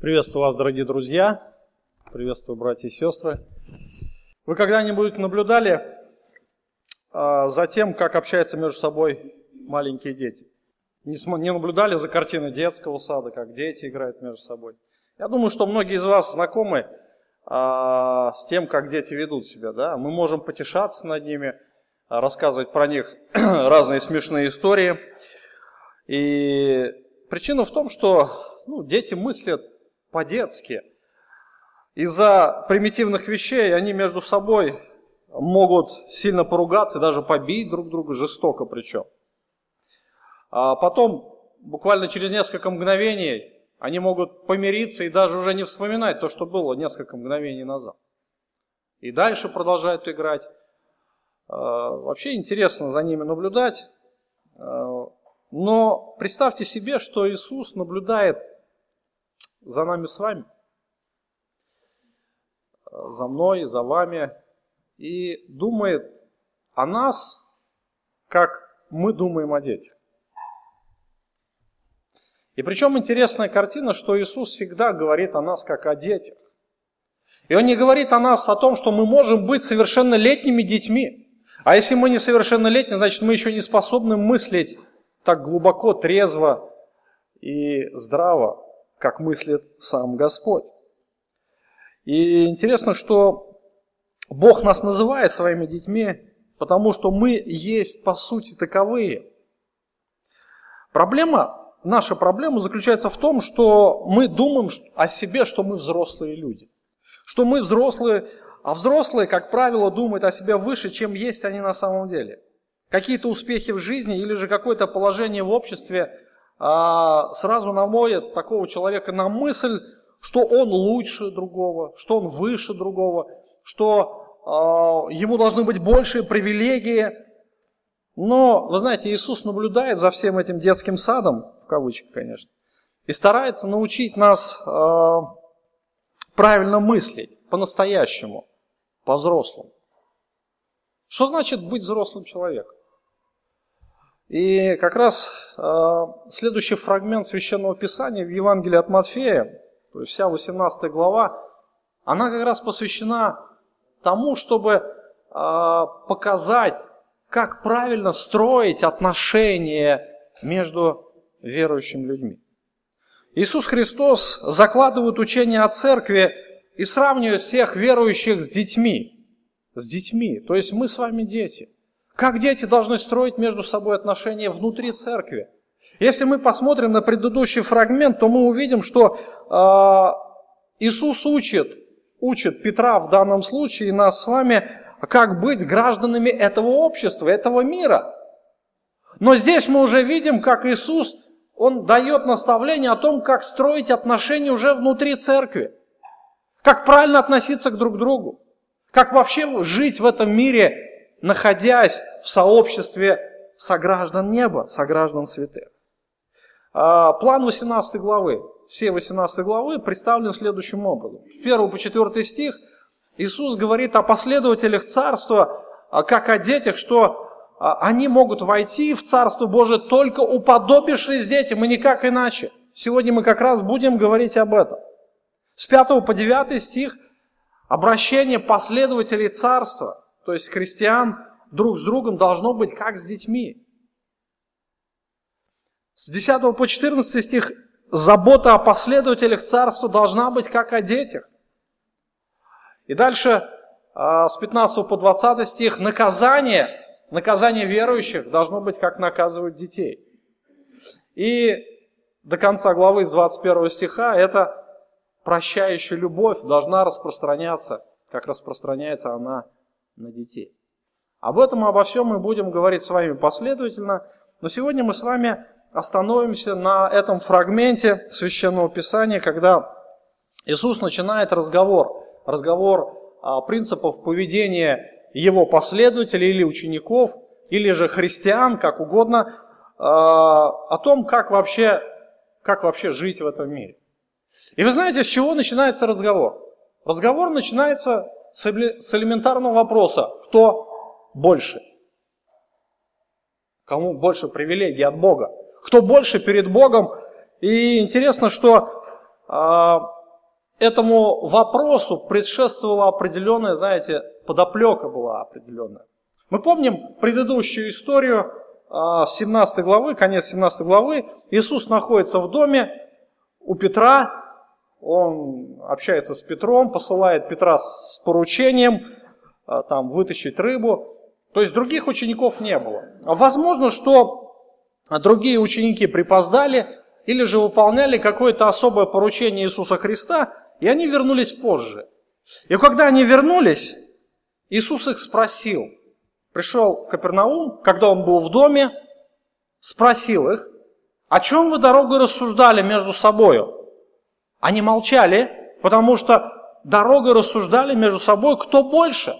Приветствую вас, дорогие друзья. Приветствую, братья и сестры. Вы когда-нибудь наблюдали а, за тем, как общаются между собой маленькие дети? Не, наблюдали за картиной детского сада, как дети играют между собой? Я думаю, что многие из вас знакомы а, с тем, как дети ведут себя. Да? Мы можем потешаться над ними, рассказывать про них разные смешные истории. И причина в том, что ну, дети мыслят по-детски. Из-за примитивных вещей они между собой могут сильно поругаться, даже побить друг друга, жестоко причем. А потом, буквально через несколько мгновений, они могут помириться и даже уже не вспоминать то, что было несколько мгновений назад. И дальше продолжают играть. А, вообще интересно за ними наблюдать. А, но представьте себе, что Иисус наблюдает за нами с вами, за мной, за вами, и думает о нас, как мы думаем о детях. И причем интересная картина, что Иисус всегда говорит о нас как о детях. И Он не говорит о нас о том, что мы можем быть совершеннолетними детьми. А если мы не совершеннолетние, значит мы еще не способны мыслить так глубоко, трезво и здраво, как мыслит сам Господь. И интересно, что Бог нас называет своими детьми, потому что мы есть по сути таковые. Проблема, наша проблема заключается в том, что мы думаем о себе, что мы взрослые люди. Что мы взрослые, а взрослые, как правило, думают о себе выше, чем есть они на самом деле. Какие-то успехи в жизни или же какое-то положение в обществе а, сразу наводит такого человека на мысль, что он лучше другого, что он выше другого, что а, ему должны быть большие привилегии. Но, вы знаете, Иисус наблюдает за всем этим детским садом, в кавычках, конечно, и старается научить нас а, правильно мыслить, по-настоящему, по-взрослому. Что значит быть взрослым человеком? И как раз э, следующий фрагмент Священного Писания в Евангелии от Матфея, то есть вся 18 глава, она как раз посвящена тому, чтобы э, показать, как правильно строить отношения между верующими людьми. Иисус Христос закладывает учение о церкви и сравнивает всех верующих с детьми. С детьми. То есть мы с вами дети – как дети должны строить между собой отношения внутри церкви? Если мы посмотрим на предыдущий фрагмент, то мы увидим, что э, Иисус учит, учит Петра в данном случае нас с вами, как быть гражданами этого общества, этого мира. Но здесь мы уже видим, как Иисус, Он дает наставление о том, как строить отношения уже внутри церкви. Как правильно относиться к друг другу. Как вообще жить в этом мире находясь в сообществе сограждан неба, сограждан святых. А, план 18 главы, все 18 главы представлены следующим образом. 1 по 4 стих Иисус говорит о последователях Царства, а, как о детях, что а, они могут войти в Царство Божие только уподобившись детям, и никак иначе. Сегодня мы как раз будем говорить об этом. С 5 по 9 стих обращение последователей Царства – то есть христиан друг с другом должно быть как с детьми. С 10 по 14 стих забота о последователях царства должна быть как о детях. И дальше а, с 15 по 20 стих наказание, наказание верующих должно быть как наказывают детей. И до конца главы с 21 стиха это прощающая любовь должна распространяться, как распространяется она на детей. Об этом обо всем мы будем говорить с вами последовательно, но сегодня мы с вами остановимся на этом фрагменте Священного Писания, когда Иисус начинает разговор, разговор о принципах поведения его последователей или учеников, или же христиан, как угодно, а, о том, как вообще, как вообще жить в этом мире. И вы знаете, с чего начинается разговор? Разговор начинается с элементарного вопроса, кто больше? Кому больше привилегий от Бога? Кто больше перед Богом? И интересно, что а, этому вопросу предшествовала определенная, знаете, подоплека была определенная. Мы помним предыдущую историю 17 а, главы, конец 17 главы. Иисус находится в доме у Петра, он общается с Петром, посылает Петра с поручением а, там, вытащить рыбу. То есть других учеников не было. Возможно, что другие ученики припоздали или же выполняли какое-то особое поручение Иисуса Христа, и они вернулись позже. И когда они вернулись, Иисус их спросил. Пришел Капернаум, когда он был в доме, спросил их, о чем вы дорогой рассуждали между собою? Они молчали, потому что дорогой рассуждали между собой, кто больше.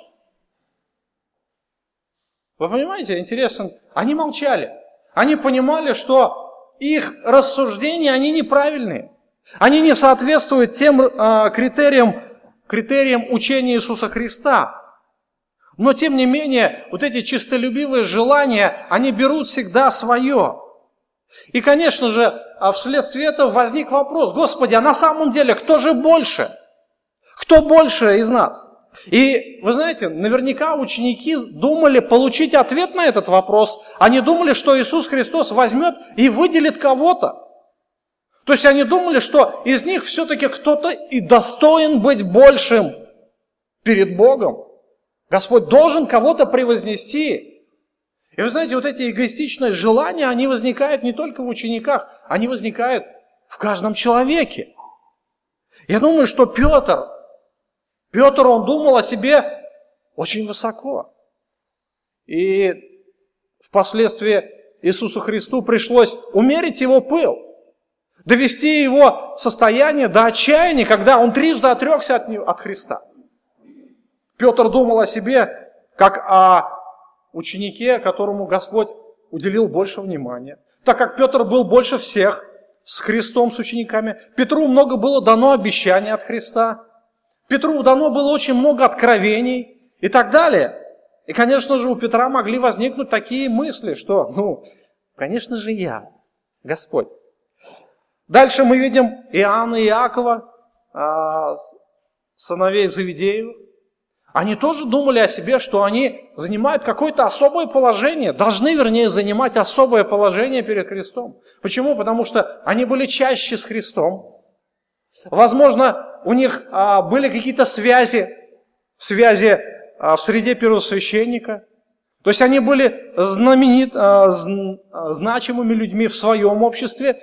Вы понимаете, интересно, они молчали. Они понимали, что их рассуждения, они неправильные. Они не соответствуют тем э, критериям, критериям учения Иисуса Христа. Но тем не менее, вот эти чистолюбивые желания, они берут всегда свое. И, конечно же, а вследствие этого возник вопрос, Господи, а на самом деле кто же больше? Кто больше из нас? И вы знаете, наверняка ученики думали получить ответ на этот вопрос. Они думали, что Иисус Христос возьмет и выделит кого-то. То есть они думали, что из них все-таки кто-то и достоин быть большим перед Богом. Господь должен кого-то превознести. И вы знаете, вот эти эгоистичные желания, они возникают не только в учениках, они возникают в каждом человеке. Я думаю, что Петр, Петр, он думал о себе очень высоко. И впоследствии Иисусу Христу пришлось умерить его пыл, довести его состояние до отчаяния, когда он трижды отрекся от, от Христа. Петр думал о себе, как о ученике, которому Господь уделил больше внимания. Так как Петр был больше всех с Христом, с учениками, Петру много было дано обещаний от Христа. Петру дано было очень много откровений и так далее. И, конечно же, у Петра могли возникнуть такие мысли, что, ну, конечно же, я, Господь. Дальше мы видим Иоанна и Иакова, а, сыновей Завидеевых. Они тоже думали о себе, что они занимают какое-то особое положение, должны, вернее, занимать особое положение перед Христом. Почему? Потому что они были чаще с Христом. Возможно, у них а, были какие-то связи, связи а, в среде первосвященника. То есть они были знаменит, а, значимыми людьми в своем обществе.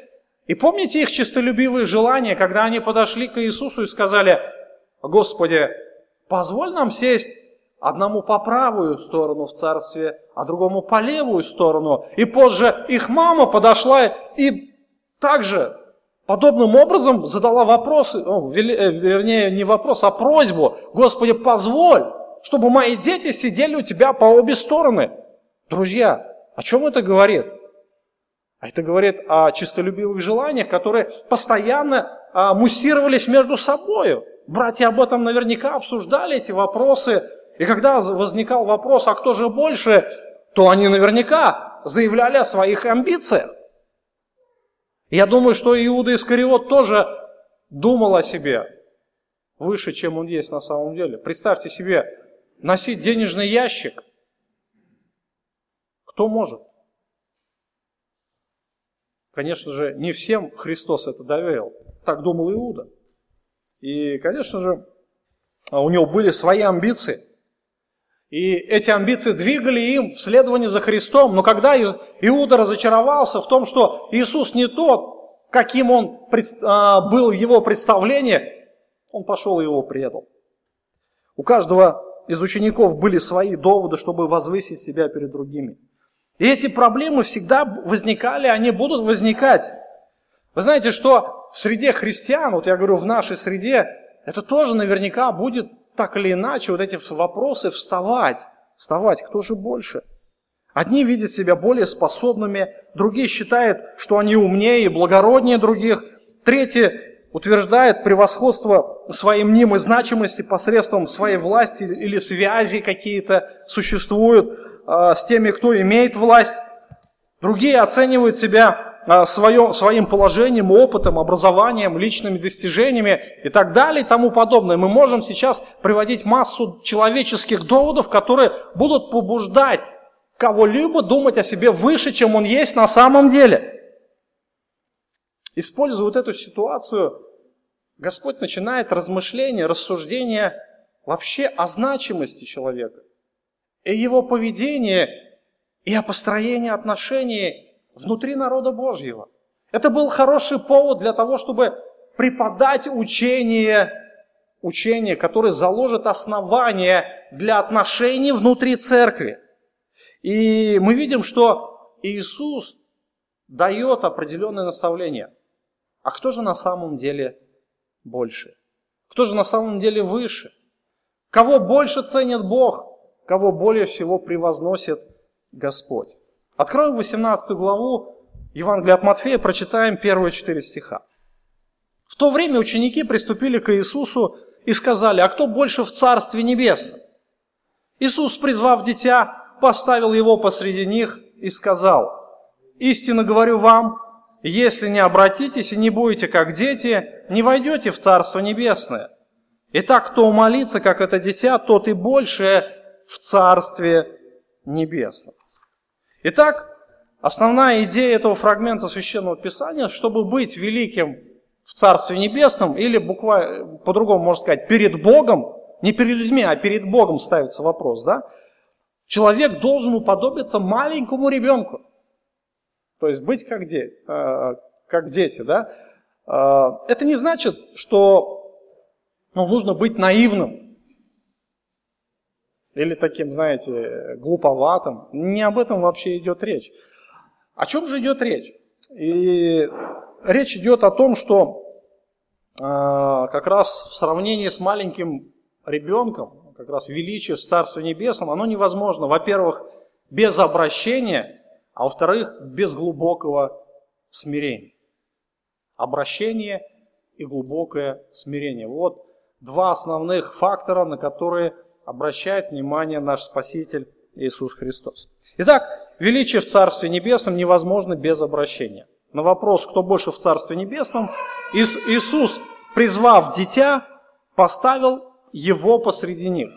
И помните их честолюбивые желания, когда они подошли к Иисусу и сказали, Господи, Позволь нам сесть одному по правую сторону в царстве, а другому по левую сторону. И позже их мама подошла и также подобным образом задала вопрос, ну, вернее не вопрос, а просьбу. Господи, позволь, чтобы мои дети сидели у тебя по обе стороны. Друзья, о чем это говорит? А это говорит о чистолюбивых желаниях, которые постоянно муссировались между собой. Братья об этом наверняка обсуждали эти вопросы. И когда возникал вопрос, а кто же больше, то они наверняка заявляли о своих амбициях. Я думаю, что Иуда Искариот тоже думал о себе выше, чем он есть на самом деле. Представьте себе, носить денежный ящик. Кто может? Конечно же, не всем Христос это доверил. Так думал Иуда. И, конечно же, у него были свои амбиции. И эти амбиции двигали им в следовании за Христом. Но когда Иуда разочаровался в том, что Иисус не тот, каким он а, был в его представлении, он пошел и его предал. У каждого из учеников были свои доводы, чтобы возвысить себя перед другими. И эти проблемы всегда возникали, они будут возникать. Вы знаете, что в среде христиан, вот я говорю, в нашей среде, это тоже наверняка будет так или иначе вот эти вопросы вставать. Вставать, кто же больше? Одни видят себя более способными, другие считают, что они умнее и благороднее других, третьи утверждают превосходство своей мнимой значимости посредством своей власти или связи какие-то существуют э, с теми, кто имеет власть. Другие оценивают себя а, своем, своим положением, опытом, образованием, личными достижениями и так далее и тому подобное. Мы можем сейчас приводить массу человеческих доводов, которые будут побуждать кого-либо думать о себе выше, чем он есть на самом деле. Используя вот эту ситуацию, Господь начинает размышления, рассуждения вообще о значимости человека, и его поведении, и о построении отношений внутри народа Божьего. Это был хороший повод для того, чтобы преподать учение, учение, которое заложит основание для отношений внутри церкви. И мы видим, что Иисус дает определенное наставление. А кто же на самом деле больше? Кто же на самом деле выше? Кого больше ценит Бог? Кого более всего превозносит Господь? Откроем 18 главу Евангелия от Матфея, прочитаем первые четыре стиха. В то время ученики приступили к Иисусу и сказали, а кто больше в Царстве Небесном? Иисус, призвав дитя, поставил его посреди них и сказал, «Истинно говорю вам, если не обратитесь и не будете как дети, не войдете в Царство Небесное. Итак, кто молится, как это дитя, тот и больше в Царстве Небесном». Итак, основная идея этого фрагмента Священного Писания, чтобы быть великим в Царстве Небесном, или буквально, по-другому можно сказать, перед Богом, не перед людьми, а перед Богом ставится вопрос, да, Человек должен уподобиться маленькому ребенку. То есть быть как, де, э, как дети. Да? Э, это не значит, что ну, нужно быть наивным. Или таким, знаете, глуповатым. Не об этом вообще идет речь. О чем же идет речь? И речь идет о том, что э, как раз в сравнении с маленьким ребенком, как раз величие в Царстве Небесном, оно невозможно, во-первых, без обращения, а во-вторых, без глубокого смирения. Обращение и глубокое смирение. Вот два основных фактора, на которые обращает внимание наш Спаситель Иисус Христос. Итак, величие в Царстве Небесном невозможно без обращения. На вопрос, кто больше в Царстве Небесном, Иисус, призвав дитя, поставил его посреди них.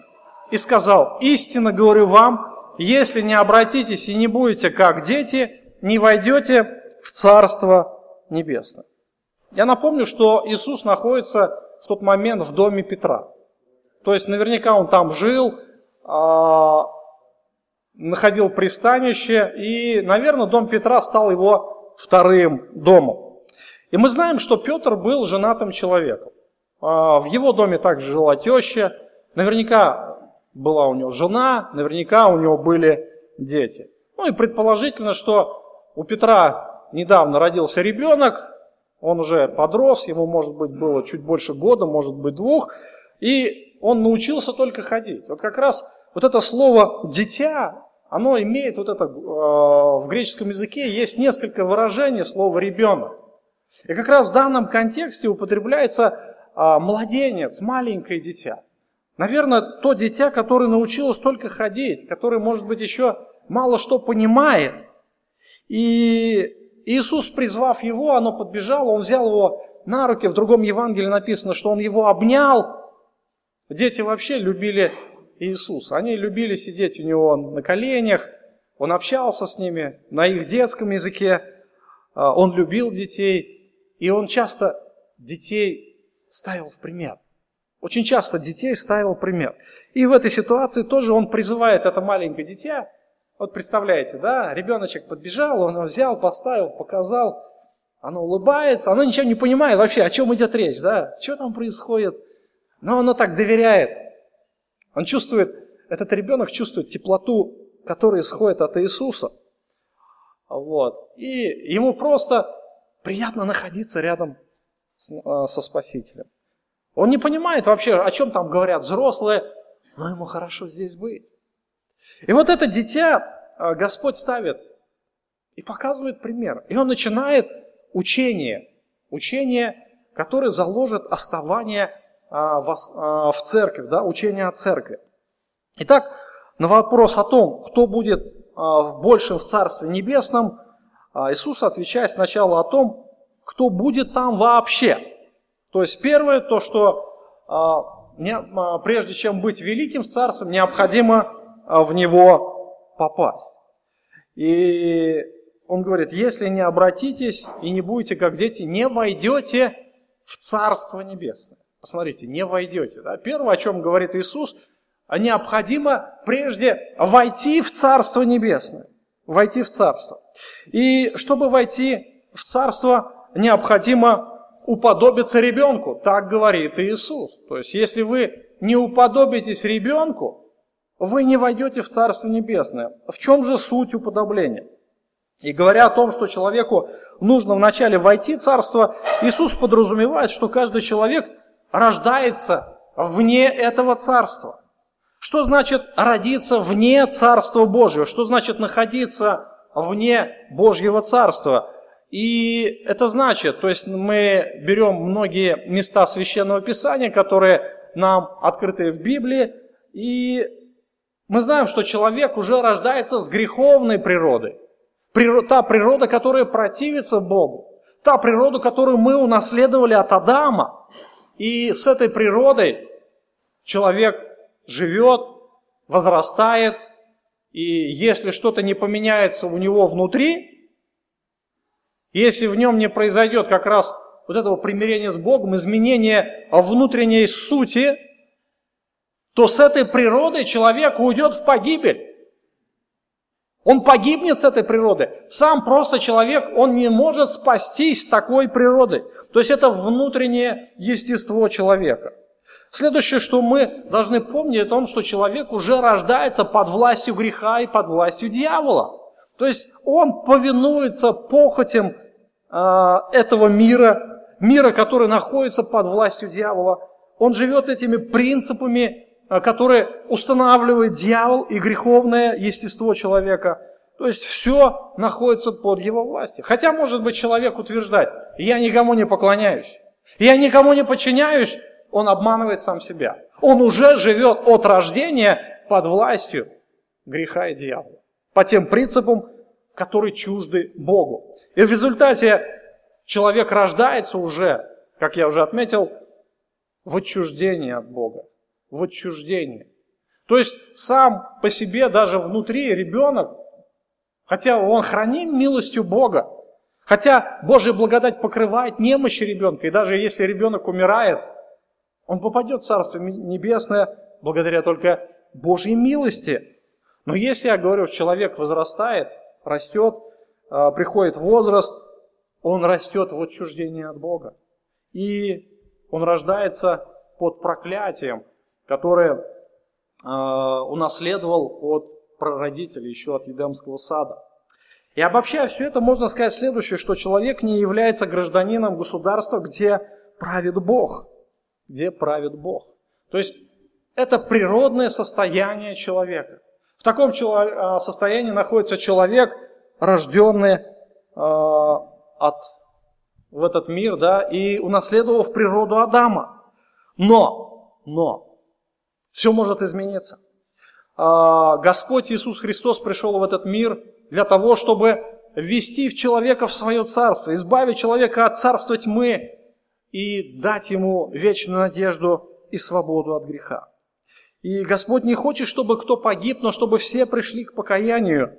И сказал, истинно говорю вам, если не обратитесь и не будете как дети, не войдете в Царство Небесное. Я напомню, что Иисус находится в тот момент в доме Петра. То есть наверняка он там жил, а, находил пристанище, и, наверное, дом Петра стал его вторым домом. И мы знаем, что Петр был женатым человеком. А, в его доме также жила теща. Наверняка была у него жена, наверняка у него были дети. Ну и предположительно, что у Петра недавно родился ребенок, он уже подрос, ему, может быть, было чуть больше года, может быть, двух, и он научился только ходить. Вот как раз вот это слово «дитя», оно имеет вот это, э, в греческом языке есть несколько выражений слова «ребенок». И как раз в данном контексте употребляется а, младенец, маленькое дитя. Наверное, то дитя, которое научилось только ходить, которое, может быть, еще мало что понимает. И Иисус, призвав его, оно подбежало, он взял его на руки. В другом Евангелии написано, что он его обнял. Дети вообще любили Иисуса. Они любили сидеть у него на коленях. Он общался с ними на их детском языке. А, он любил детей. И он часто детей ставил в пример. Очень часто детей ставил пример. И в этой ситуации тоже он призывает это маленькое дитя. Вот представляете, да, ребеночек подбежал, он его взял, поставил, показал. Оно улыбается, оно ничего не понимает вообще, о чем идет речь, да, что там происходит. Но оно так доверяет. Он чувствует, этот ребенок чувствует теплоту, которая исходит от Иисуса. Вот. И ему просто приятно находиться рядом а, со Спасителем. Он не понимает вообще, о чем там говорят взрослые, но ему хорошо здесь быть. И вот это дитя а, Господь ставит и показывает пример. И он начинает учение, учение, которое заложит оставание а, в церкви, да, учение о церкви. Итак, на вопрос о том, кто будет большим в Царстве Небесном, а Иисус отвечает сначала о том, кто будет там вообще. То есть первое, то, что а, а, прежде чем быть великим в царстве, необходимо а, в него попасть. И он говорит, если не обратитесь и не будете как дети, не войдете в Царство Небесное. Посмотрите, не войдете. Да? Первое, о чем говорит Иисус, необходимо прежде войти в Царство Небесное. Войти в Царство. И чтобы войти в Царство, необходимо уподобиться ребенку. Так говорит Иисус. То есть, если вы не уподобитесь ребенку, вы не войдете в Царство Небесное. В чем же суть уподобления? И говоря о том, что человеку нужно вначале войти в Царство, Иисус подразумевает, что каждый человек рождается вне этого Царства. Что значит родиться вне Царства Божьего? Что значит находиться вне Божьего Царства? И это значит, то есть мы берем многие места Священного Писания, которые нам открыты в Библии, и мы знаем, что человек уже рождается с греховной природой. Та природа, которая противится Богу. Та природа, которую мы унаследовали от Адама. И с этой природой человек живет, возрастает, и если что-то не поменяется у него внутри, если в нем не произойдет как раз вот этого примирения с Богом, изменения внутренней сути, то с этой природой человек уйдет в погибель. Он погибнет с этой природы. Сам просто человек, он не может спастись такой природой. То есть это внутреннее естество человека. Следующее, что мы должны помнить, о том, что человек уже рождается под властью греха и под властью дьявола. То есть он повинуется похотям э, этого мира, мира, который находится под властью дьявола. Он живет этими принципами, э, которые устанавливает дьявол и греховное естество человека. То есть все находится под его властью. Хотя, может быть, человек утверждать, я никому не поклоняюсь, я никому не подчиняюсь, он обманывает сам себя. Он уже живет от рождения под властью греха и дьявола. По тем принципам, которые чужды Богу. И в результате человек рождается уже, как я уже отметил, в отчуждении от Бога. В отчуждении. То есть сам по себе, даже внутри ребенок, хотя он храним милостью Бога, хотя Божья благодать покрывает немощи ребенка, и даже если ребенок умирает – он попадет в Царство Небесное благодаря только Божьей милости. Но если, я говорю, человек возрастает, растет, а, приходит возраст, он растет в отчуждении от Бога. И он рождается под проклятием, которое а, унаследовал от прародителей, еще от Едемского сада. И обобщая все это, можно сказать следующее, что человек не является гражданином государства, где правит Бог – где правит Бог. То есть это природное состояние человека. В таком а, состоянии находится человек, рожденный а, от, в этот мир, да, и унаследовав природу Адама. Но, но, все может измениться. А, Господь Иисус Христос пришел в этот мир для того, чтобы ввести в человека в свое царство, избавить человека от царства тьмы, и дать ему вечную надежду и свободу от греха. И Господь не хочет, чтобы кто погиб, но чтобы все пришли к покаянию.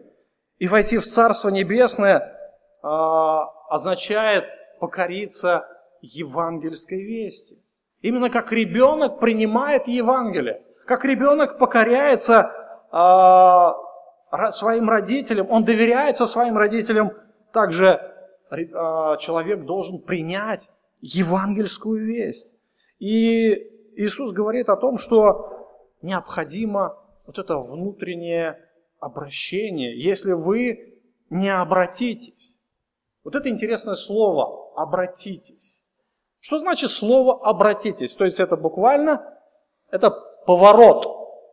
И войти в Царство Небесное а, означает покориться евангельской вести. Именно как ребенок принимает Евангелие, как ребенок покоряется а, своим родителям, он доверяется своим родителям, также а, человек должен принять евангельскую весть. И Иисус говорит о том, что необходимо вот это внутреннее обращение, если вы не обратитесь. Вот это интересное слово «обратитесь». Что значит слово «обратитесь»? То есть это буквально, это поворот,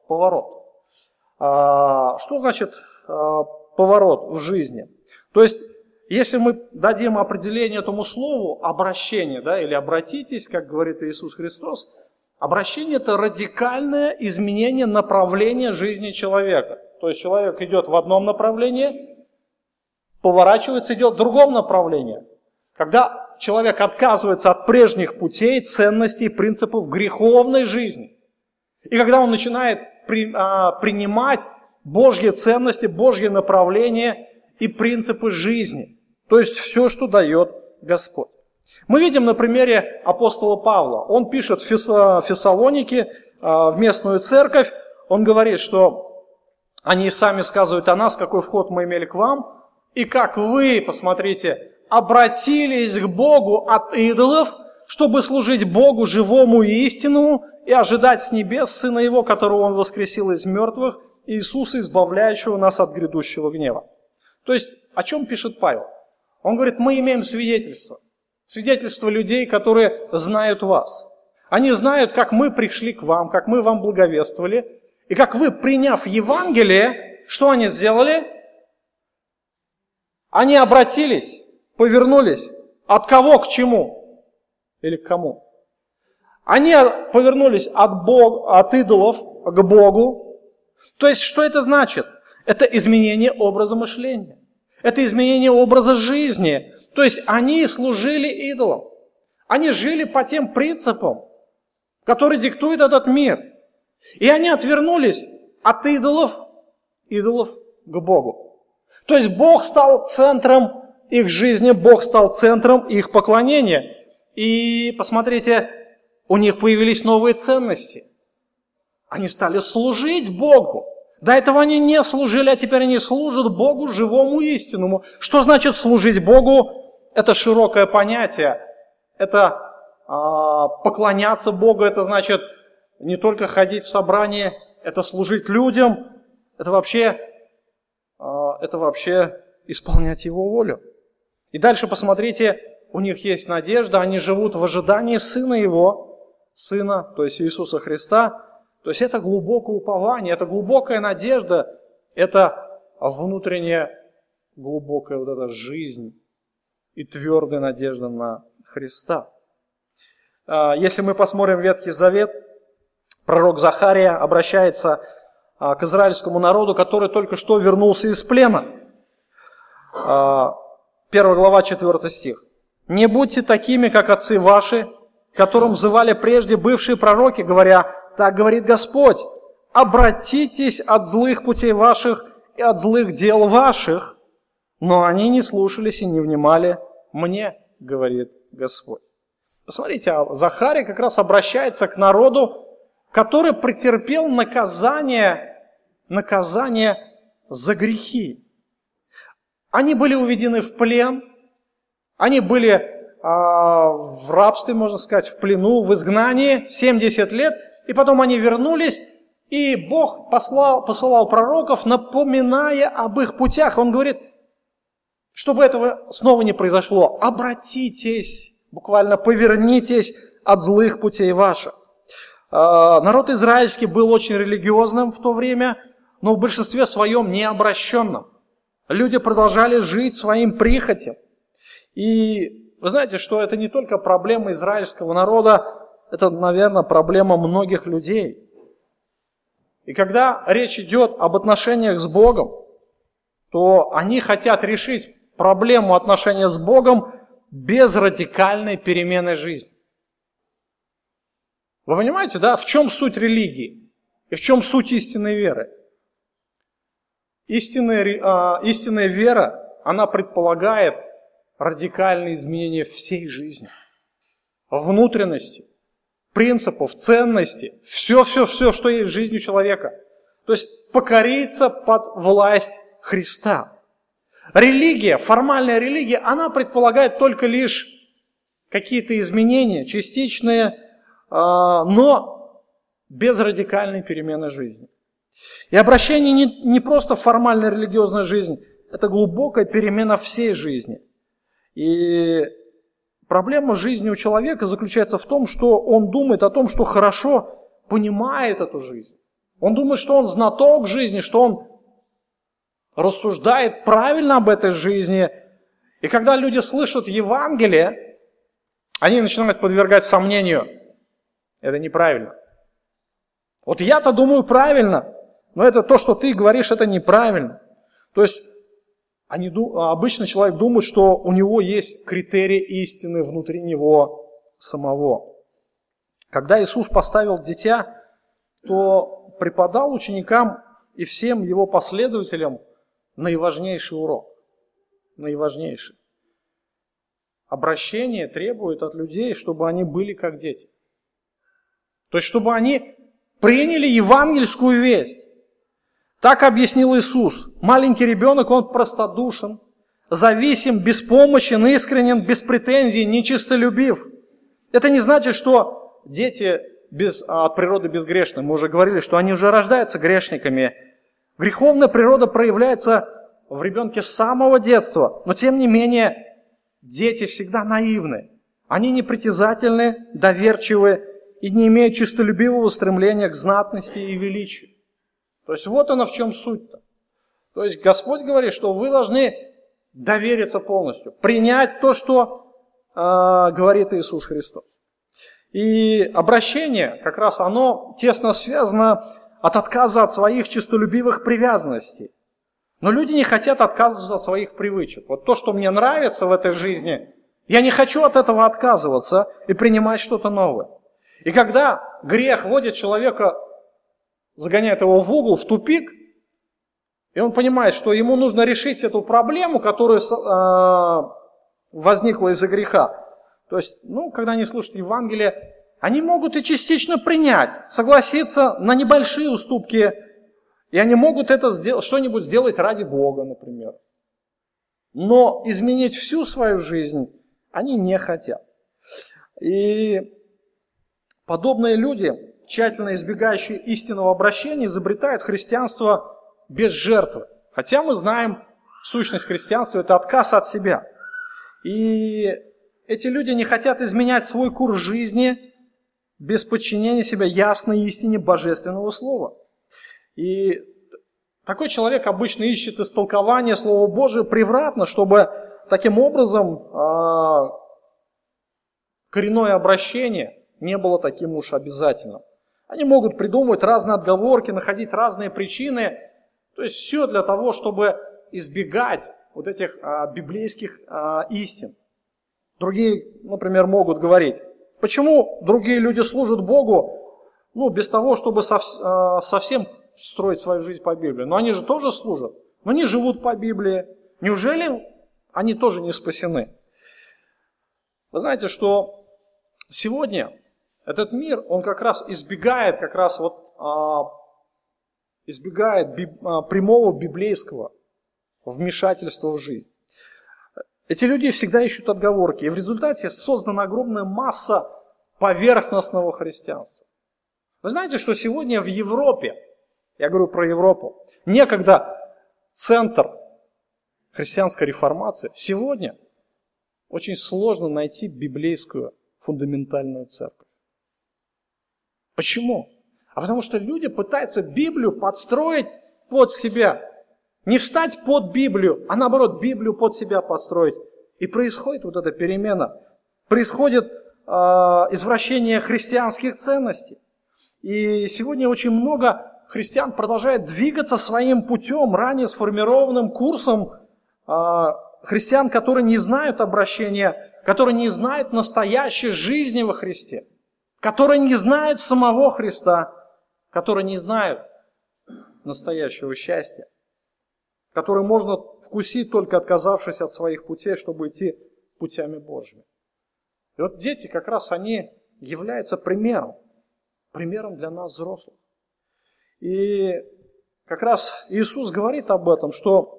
поворот. А, что значит а, поворот в жизни? То есть если мы дадим определение этому слову, обращение, да, или обратитесь, как говорит Иисус Христос, обращение – это радикальное изменение направления жизни человека. То есть человек идет в одном направлении, поворачивается, идет в другом направлении. Когда человек отказывается от прежних путей, ценностей, принципов греховной жизни. И когда он начинает при, а, принимать Божьи ценности, Божьи направления и принципы жизни. То есть все, что дает Господь. Мы видим на примере апостола Павла. Он пишет в Фессалонике, а, в местную церковь, он говорит, что они сами сказывают о нас, какой вход мы имели к вам, и как вы, посмотрите, обратились к Богу от идолов, чтобы служить Богу живому и истинному, и ожидать с небес Сына Его, которого Он воскресил из мертвых, Иисуса, избавляющего нас от грядущего гнева. То есть, о чем пишет Павел? Он говорит, мы имеем свидетельство. Свидетельство людей, которые знают вас. Они знают, как мы пришли к вам, как мы вам благовествовали, и как вы, приняв Евангелие, что они сделали? Они обратились, повернулись. От кого к чему? Или к кому? Они повернулись от, Бог, от идолов к Богу. То есть, что это значит? Это изменение образа мышления. Это изменение образа жизни. То есть, они служили идолам. Они жили по тем принципам, которые диктует этот мир. И они отвернулись от идолов, идолов к Богу. То есть Бог стал центром их жизни, Бог стал центром их поклонения. И посмотрите, у них появились новые ценности. Они стали служить Богу. До этого они не служили, а теперь они служат Богу живому истинному. Что значит служить Богу? Это широкое понятие. Это а, поклоняться Богу, это значит не только ходить в собрание, это служить людям, это вообще, а, это вообще исполнять Его волю. И дальше посмотрите, у них есть надежда, они живут в ожидании Сына Его, Сына, то есть Иисуса Христа. То есть это глубокое упование, это глубокая надежда, это внутренняя глубокая вот эта жизнь и твердая надежда на Христа. А, если мы посмотрим Ветхий Завет, пророк Захария обращается а, к израильскому народу, который только что вернулся из плена. 1 а, глава, 4 стих. «Не будьте такими, как отцы ваши, которым взывали прежде бывшие пророки, говоря, так говорит Господь, обратитесь от злых путей ваших и от злых дел ваших, но они не слушались и не внимали мне, говорит Господь. Посмотрите, а Захарий как раз обращается к народу, который претерпел наказание, наказание за грехи. Они были уведены в плен, они были а, в рабстве, можно сказать, в плену, в изгнании 70 лет, и потом они вернулись, и Бог послал, посылал пророков, напоминая об их путях. Он говорит, чтобы этого снова не произошло, обратитесь Буквально повернитесь от злых путей ваших. А, народ израильский был очень религиозным в то время, но в большинстве своем необращенным. Люди продолжали жить своим прихотям. И вы знаете, что это не только проблема израильского народа, это, наверное, проблема многих людей. И когда речь идет об отношениях с Богом, то они хотят решить проблему отношения с Богом без радикальной перемены жизни. Вы понимаете, да, в чем суть религии и в чем суть истинной веры? Истинная, а, истинная вера, она предполагает радикальные изменения всей жизни, внутренности, принципов, ценностей, все-все-все, что есть в жизни человека. То есть покориться под власть Христа. Религия, формальная религия, она предполагает только лишь какие-то изменения, частичные, а, но без радикальной перемены жизни. И обращение не, не просто формальная религиозная жизнь, это глубокая перемена всей жизни. И проблема жизни у человека заключается в том, что он думает о том, что хорошо понимает эту жизнь. Он думает, что он знаток жизни, что он рассуждает правильно об этой жизни. И когда люди слышат Евангелие, они начинают подвергать сомнению. Это неправильно. Вот я-то думаю правильно, но это то, что ты говоришь, это неправильно. То есть Они, обычно человек думает, что у него есть критерий истины внутри него самого. Когда Иисус поставил дитя, то преподал ученикам и всем его последователям наиважнейший урок. Наиважнейший. Обращение требует от людей, чтобы они были как дети. То есть, чтобы они приняли евангельскую весть. Так объяснил Иисус. Маленький ребенок, он простодушен, зависим, беспомощен, искренен, без претензий, нечистолюбив. Это не значит, что дети без, от природы безгрешны. Мы уже говорили, что они уже рождаются грешниками. Греховная природа проявляется в ребенке с самого детства. Но тем не менее, дети всегда наивны. Они непритязательны, доверчивы и не имеют чистолюбивого стремления к знатности и величию. То есть вот она в чем суть-то. То есть Господь говорит, что вы должны довериться полностью, принять то, что э, говорит Иисус Христос. И обращение, как раз оно тесно связано от отказа от своих честолюбивых привязанностей. Но люди не хотят отказываться от своих привычек. Вот то, что мне нравится в этой жизни, я не хочу от этого отказываться и принимать что-то новое. И когда грех вводит человека, загоняет его в угол, в тупик, и он понимает, что ему нужно решить эту проблему, которая э, возникла из-за греха, то есть, ну, когда они слушают Евангелие, они могут и частично принять, согласиться на небольшие уступки, и они могут это сделать, что-нибудь сделать ради Бога, например. Но изменить всю свою жизнь они не хотят. И подобные люди, тщательно избегающие истинного обращения, изобретают христианство без жертвы. Хотя мы знаем, сущность христианства – это отказ от себя. И эти люди не хотят изменять свой курс жизни без подчинения себя ясной истине божественного слова. И такой человек обычно ищет истолкование Слова Божия превратно, чтобы таким образом э, коренное обращение не было таким уж обязательным. Они могут придумывать разные отговорки, находить разные причины. То есть все для того, чтобы избегать вот этих а, библейских а, истин. Другие, например, могут говорить, почему другие люди служат Богу, ну, без того, чтобы а, совсем строить свою жизнь по Библии. Но они же тоже служат, но они живут по Библии. Неужели они тоже не спасены? Вы знаете, что сегодня этот мир, он как раз избегает, как раз вот избегает прямого библейского вмешательства в жизнь. Эти люди всегда ищут отговорки, и в результате создана огромная масса поверхностного христианства. Вы знаете, что сегодня в Европе, я говорю про Европу, некогда центр христианской реформации, сегодня очень сложно найти библейскую фундаментальную церковь. Почему? А потому что люди пытаются Библию подстроить под себя. Не встать под Библию, а наоборот Библию под себя подстроить. И происходит вот эта перемена. Происходит э, извращение христианских ценностей. И сегодня очень много христиан продолжает двигаться своим путем, ранее сформированным курсом э, христиан, которые не знают обращения, которые не знают настоящей жизни во Христе, которые не знают самого Христа, которые не знают настоящего счастья который можно вкусить только отказавшись от своих путей, чтобы идти путями Божьими. И вот дети как раз они являются примером, примером для нас взрослых. И как раз Иисус говорит об этом, что,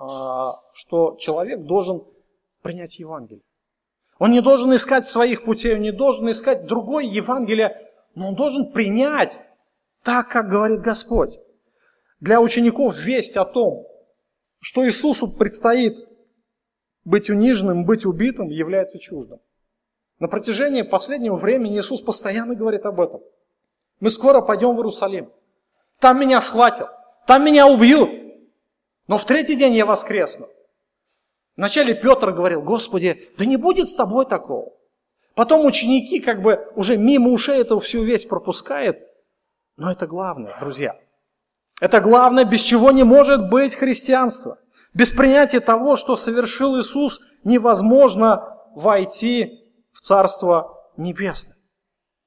а, что человек должен принять Евангелие. Он не должен искать своих путей, он не должен искать другой Евангелие, но он должен принять так, как говорит Господь для учеников весть о том, что Иисусу предстоит быть униженным, быть убитым, является чуждым. На протяжении последнего времени Иисус постоянно говорит об этом. Мы скоро пойдем в Иерусалим. Там меня схватят, там меня убьют. Но в третий день я воскресну. Вначале Петр говорил, Господи, да не будет с тобой такого. Потом ученики как бы уже мимо ушей эту всю весть пропускают. Но это главное, друзья – это главное, без чего не может быть христианство. Без принятия того, что совершил Иисус, невозможно войти в Царство Небесное.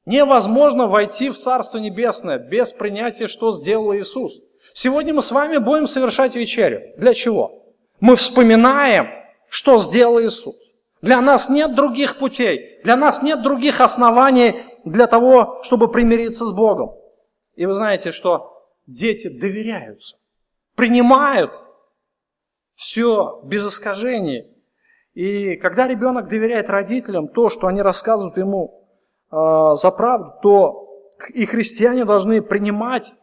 Невозможно войти в Царство Небесное без принятия, что сделал Иисус. Сегодня мы с вами будем совершать вечерю. Для чего? Мы вспоминаем, что сделал Иисус. Для нас нет других путей, для нас нет других оснований для того, чтобы примириться с Богом. И вы знаете, что дети доверяются, принимают все без искажений. И когда ребенок доверяет родителям то, что они рассказывают ему э, за правду, то и христиане должны принимать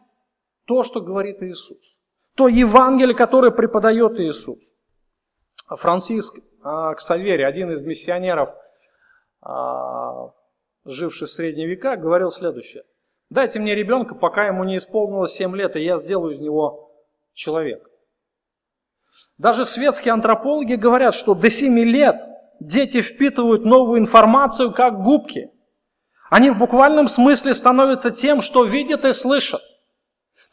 то, что говорит Иисус. То Евангелие, которое преподает Иисус. Франциск э, Ксавери, один из миссионеров, э, живший в средние века, говорил следующее. Дайте мне ребенка, пока ему не исполнилось 7 лет, и я сделаю из него человека. Даже светские антропологи говорят, что до 7 лет дети впитывают новую информацию, как губки. Они в буквальном смысле становятся тем, что видят и слышат.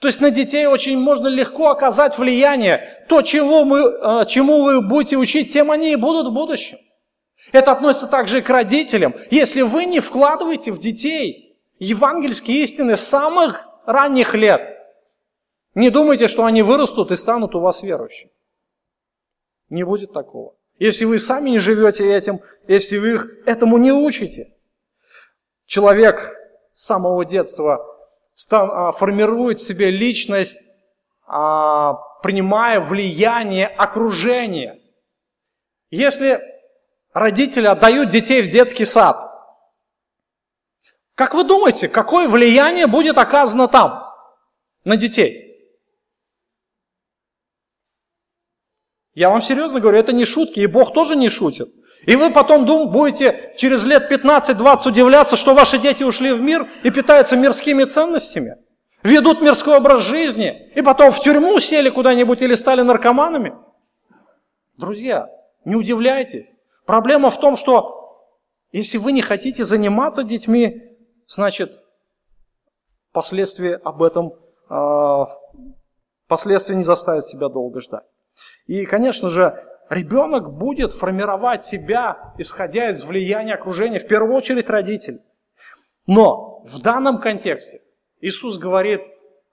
То есть на детей очень можно легко оказать влияние. То, чего мы, э, чему вы будете учить, тем они и будут в будущем. Это относится также и к родителям. Если вы не вкладываете в детей евангельские истины с самых ранних лет, не думайте, что они вырастут и станут у вас верующими. Не будет такого. Если вы сами не живете этим, если вы их этому не учите. Человек с самого детства формирует в себе личность, а, принимая влияние окружения. Если родители отдают детей в детский сад, как вы думаете, какое влияние будет оказано там на детей? Я вам серьезно говорю, это не шутки, и Бог тоже не шутит. И вы потом дум, будете через лет 15-20 удивляться, что ваши дети ушли в мир и питаются мирскими ценностями, ведут мирской образ жизни, и потом в тюрьму сели куда-нибудь или стали наркоманами. Друзья, не удивляйтесь. Проблема в том, что если вы не хотите заниматься детьми, значит, последствия об этом, а, последствия не заставят себя долго ждать. И, конечно же, ребенок будет формировать себя, исходя из влияния окружения, в первую очередь родителей. Но в данном контексте Иисус говорит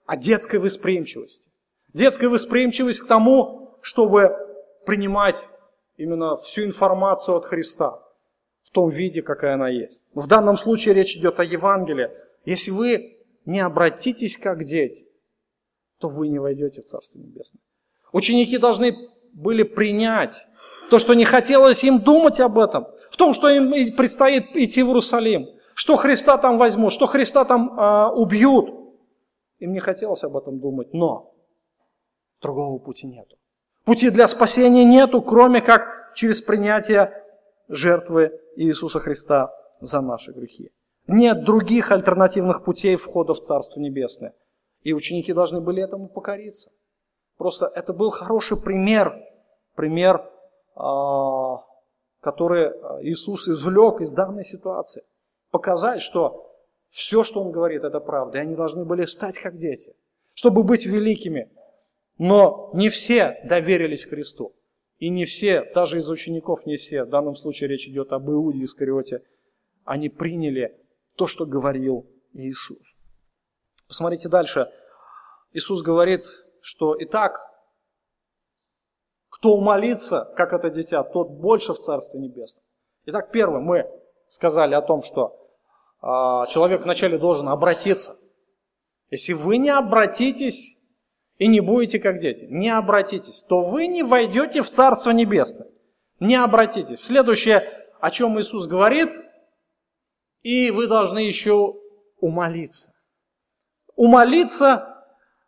о детской восприимчивости. Детская восприимчивость к тому, чтобы принимать именно всю информацию от Христа в том виде, какая она есть. В данном случае речь идет о Евангелии. Если вы не обратитесь как дети, то вы не войдете в Царство Небесное. Ученики должны были принять то, что не хотелось им думать об этом, в том, что им предстоит идти в Иерусалим, что Христа там возьмут, что Христа там э, убьют. Им не хотелось об этом думать, но другого пути нету. Пути для спасения нету, кроме как через принятие жертвы Иисуса Христа за наши грехи. Нет других альтернативных путей входа в Царство Небесное. И ученики должны были этому покориться. Просто это был хороший пример, пример, а, который Иисус извлек из данной ситуации. Показать, что все, что Он говорит, это правда. И они должны были стать как дети, чтобы быть великими. Но не все доверились Христу. И не все, даже из учеников не все, в данном случае речь идет об Иуде Искариоте, они приняли то, что говорил Иисус. Посмотрите дальше. Иисус говорит, что итак, кто умолится, как это дитя, тот больше в Царстве Небесном. Итак, первое, мы сказали о том, что э, человек вначале должен обратиться. Если вы не обратитесь и не будете как дети, не обратитесь, то вы не войдете в Царство Небесное. Не обратитесь. Следующее, о чем Иисус говорит, и вы должны еще умолиться. Умолиться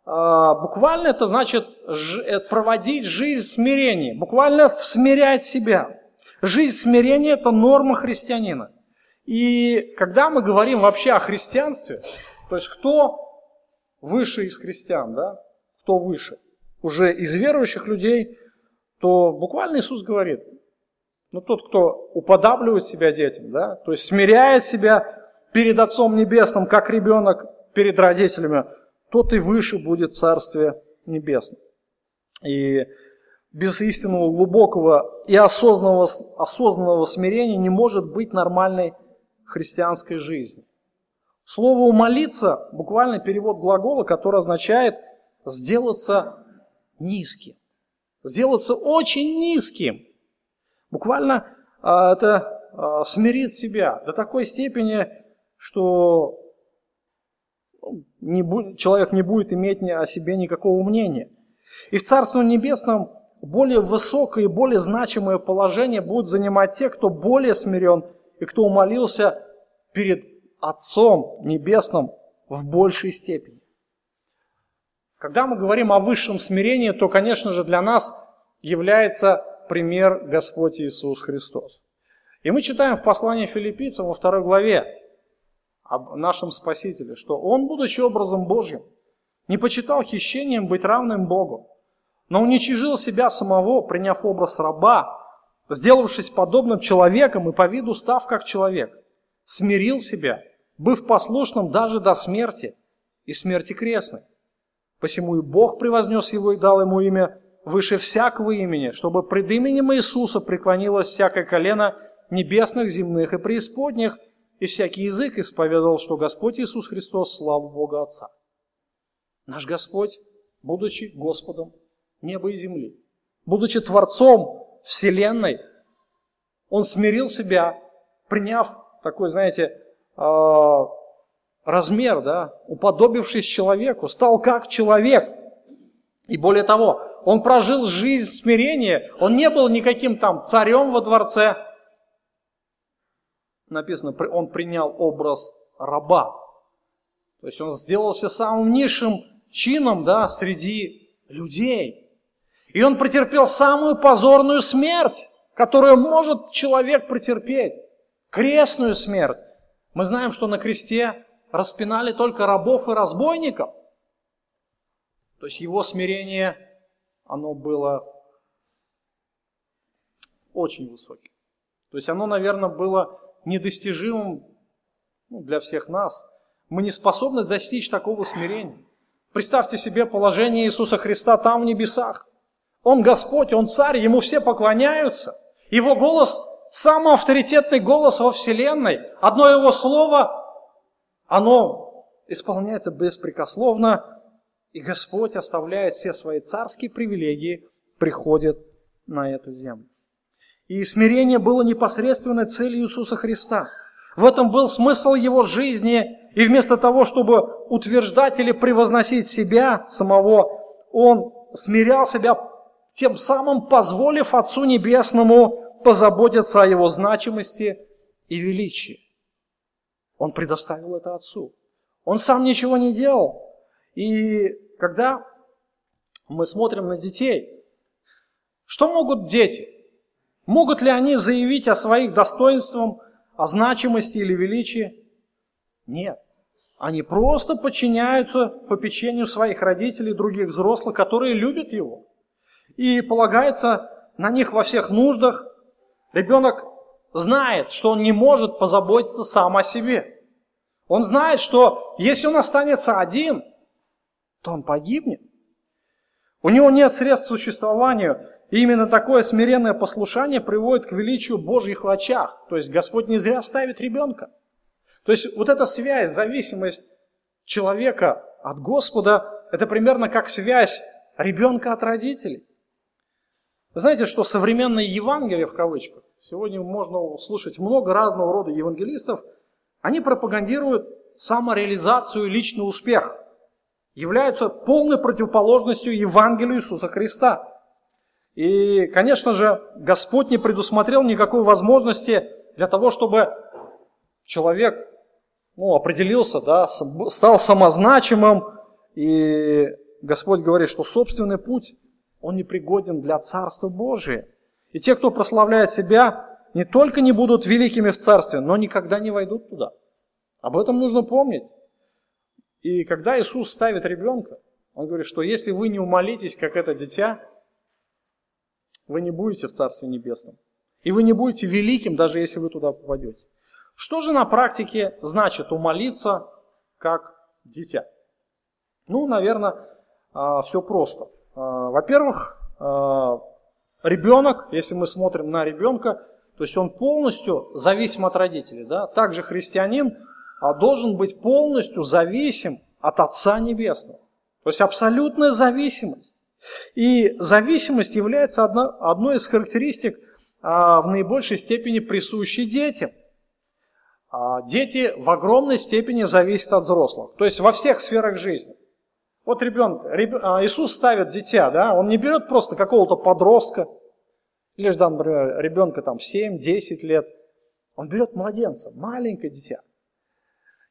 буквально это значит э, проводить жизнь смирения, буквально смирять себя. Жизнь смирения – это норма христианина. И когда мы говорим вообще о христианстве, то есть кто выше из христиан, да? кто выше, уже из верующих людей, то буквально Иисус говорит, ну тот, кто уподабливает себя детям, да, то есть смиряет себя перед Отцом Небесным, как ребенок перед родителями – тот и выше будет Царствие Небесное. И без истинного глубокого и осознанного, осознанного смирения не может быть нормальной христианской жизни. Слово «молиться» – буквально перевод глагола, который означает «сделаться низким». Сделаться очень низким. Буквально а, это а, смирит себя до такой степени, что не будет, человек не будет иметь о себе никакого мнения. И в Царстве Небесном более высокое и более значимое положение будут занимать те, кто более смирен и кто умолился перед Отцом Небесным в большей степени. Когда мы говорим о высшем смирении, то, конечно же, для нас является пример Господь Иисус Христос. И мы читаем в послании филиппийцам во второй главе об нашем Спасителе, что Он, будучи образом Божьим, не почитал хищением быть равным Богу, но уничижил себя самого, приняв образ раба, сделавшись подобным человеком и по виду став как человек, смирил себя, быв послушным даже до смерти и смерти крестной. Посему и Бог превознес его и дал ему имя выше всякого имени, чтобы пред именем Иисуса преклонилось всякое колено небесных, земных и преисподних, и всякий язык исповедовал, что Господь Иисус Христос – слава Бога Отца. Наш Господь, будучи Господом неба и земли, будучи Творцом Вселенной, Он смирил себя, приняв такой, знаете, а, размер, да, уподобившись человеку, стал как человек. И более того, он прожил жизнь смирения, он не был никаким там царем во дворце. Написано, он принял образ раба. То есть он сделался самым низшим чином да, среди людей. И он претерпел самую позорную смерть, которую может человек претерпеть. Крестную смерть. Мы знаем, что на кресте распинали только рабов и разбойников. То есть его смирение, оно было очень высоким. То есть оно, наверное, было недостижимым ну, для всех нас. Мы не способны достичь такого смирения. Представьте себе положение Иисуса Христа там в небесах. Он Господь, Он Царь, Ему все поклоняются. Его голос – самый авторитетный голос во Вселенной. Одно Его слово, оно исполняется беспрекословно, и Господь оставляет все свои царские привилегии, приходит на эту землю. И смирение было непосредственной целью Иисуса Христа. В этом был смысл Его жизни, и вместо того, чтобы утверждать или превозносить себя самого, он смирял себя, тем самым позволив Отцу Небесному позаботиться о его значимости и величии. Он предоставил это Отцу. Он сам ничего не делал. И когда мы смотрим на детей, что могут дети? Могут ли они заявить о своих достоинствах, о значимости или величии? Нет. Они просто подчиняются попечению своих родителей и других взрослых, которые любят его. И полагаются на них во всех нуждах. Ребенок знает, что он не может позаботиться сам о себе. Он знает, что если он останется один, то он погибнет. У него нет средств к существованию, и именно такое смиренное послушание приводит к величию Божьих в очах. То есть Господь не зря ставит ребенка. То есть вот эта связь, зависимость человека от Господа, это примерно как связь ребенка от родителей. Вы знаете, что современное Евангелие, в кавычках, сегодня можно слушать много разного рода евангелистов, они пропагандируют самореализацию и личный успех, являются полной противоположностью Евангелию Иисуса Христа. И, конечно же, Господь не предусмотрел никакой возможности для того, чтобы человек ну, определился, да, стал самозначимым, и Господь говорит, что собственный путь, он непригоден для Царства Божия. И те, кто прославляет себя, не только не будут великими в Царстве, но никогда не войдут туда. Об этом нужно помнить. И когда Иисус ставит ребенка, Он говорит, что если вы не умолитесь, как это дитя, вы не будете в Царстве Небесном. И вы не будете великим, даже если вы туда попадете. Что же на практике значит умолиться как дитя? Ну, наверное, а, все просто. А, во-первых, а, ребенок, если мы смотрим на ребенка, то есть он полностью зависим от родителей. Да? Также христианин должен быть полностью зависим от Отца Небесного. То есть абсолютная зависимость. И зависимость является одной из характеристик а, в наибольшей степени присущей детям. А, дети в огромной степени зависят от взрослых. То есть во всех сферах жизни. Вот ребенок, Иисус ставит дитя, да, он не берет просто какого-то подростка, или же, например, ребенка там 7-10 лет. Он берет младенца, маленькое дитя.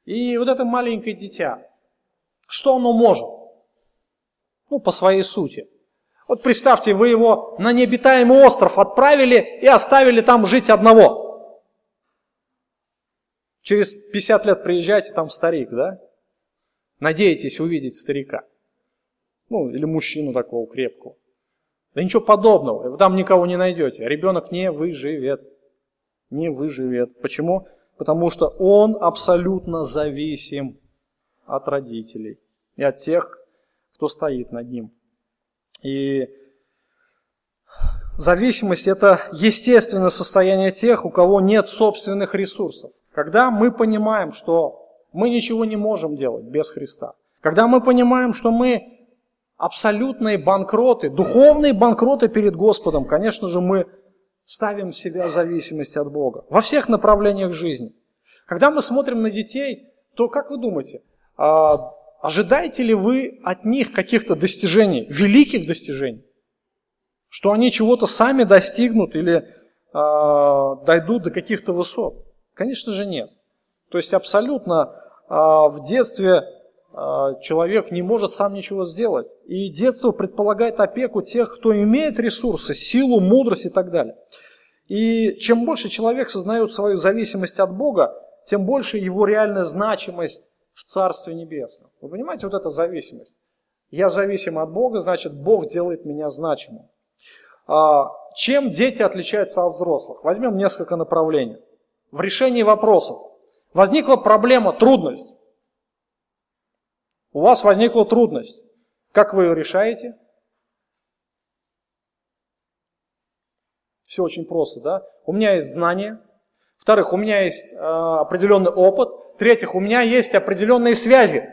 И вот это маленькое дитя, что оно может? Ну, по своей сути. Вот представьте, вы его на необитаемый остров отправили и оставили там жить одного. Через 50 лет приезжаете, там старик, да? Надеетесь увидеть старика. Ну, или мужчину такого крепкого. Да ничего подобного, вы там никого не найдете. Ребенок не выживет. Не выживет. Почему? Потому что он абсолютно зависим от родителей и от тех, кто стоит над ним. И зависимость – это естественное состояние тех, у кого нет собственных ресурсов. Когда мы понимаем, что мы ничего не можем делать без Христа, когда мы понимаем, что мы абсолютные банкроты, духовные банкроты перед Господом, конечно же, мы ставим в себя зависимость от Бога во всех направлениях жизни. Когда мы смотрим на детей, то как вы думаете, а, ожидаете ли вы от них каких-то достижений, великих достижений? Что они чего-то сами достигнут или а, дойдут до каких-то высот? Конечно же нет. То есть абсолютно а, в детстве а, человек не может сам ничего сделать. И детство предполагает опеку тех, кто имеет ресурсы, силу, мудрость и так далее. И чем больше человек сознает свою зависимость от Бога, тем больше его реальная значимость в Царстве Небесном. Вы понимаете, вот эта зависимость. Я зависим от Бога, значит, Бог делает меня значимым. А, чем дети отличаются от взрослых? Возьмем несколько направлений. В решении вопросов. Возникла проблема, трудность. У вас возникла трудность. Как вы ее решаете? Все очень просто, да? У меня есть знания. Во-вторых, у меня есть э, определенный опыт. В-третьих, у меня есть определенные связи.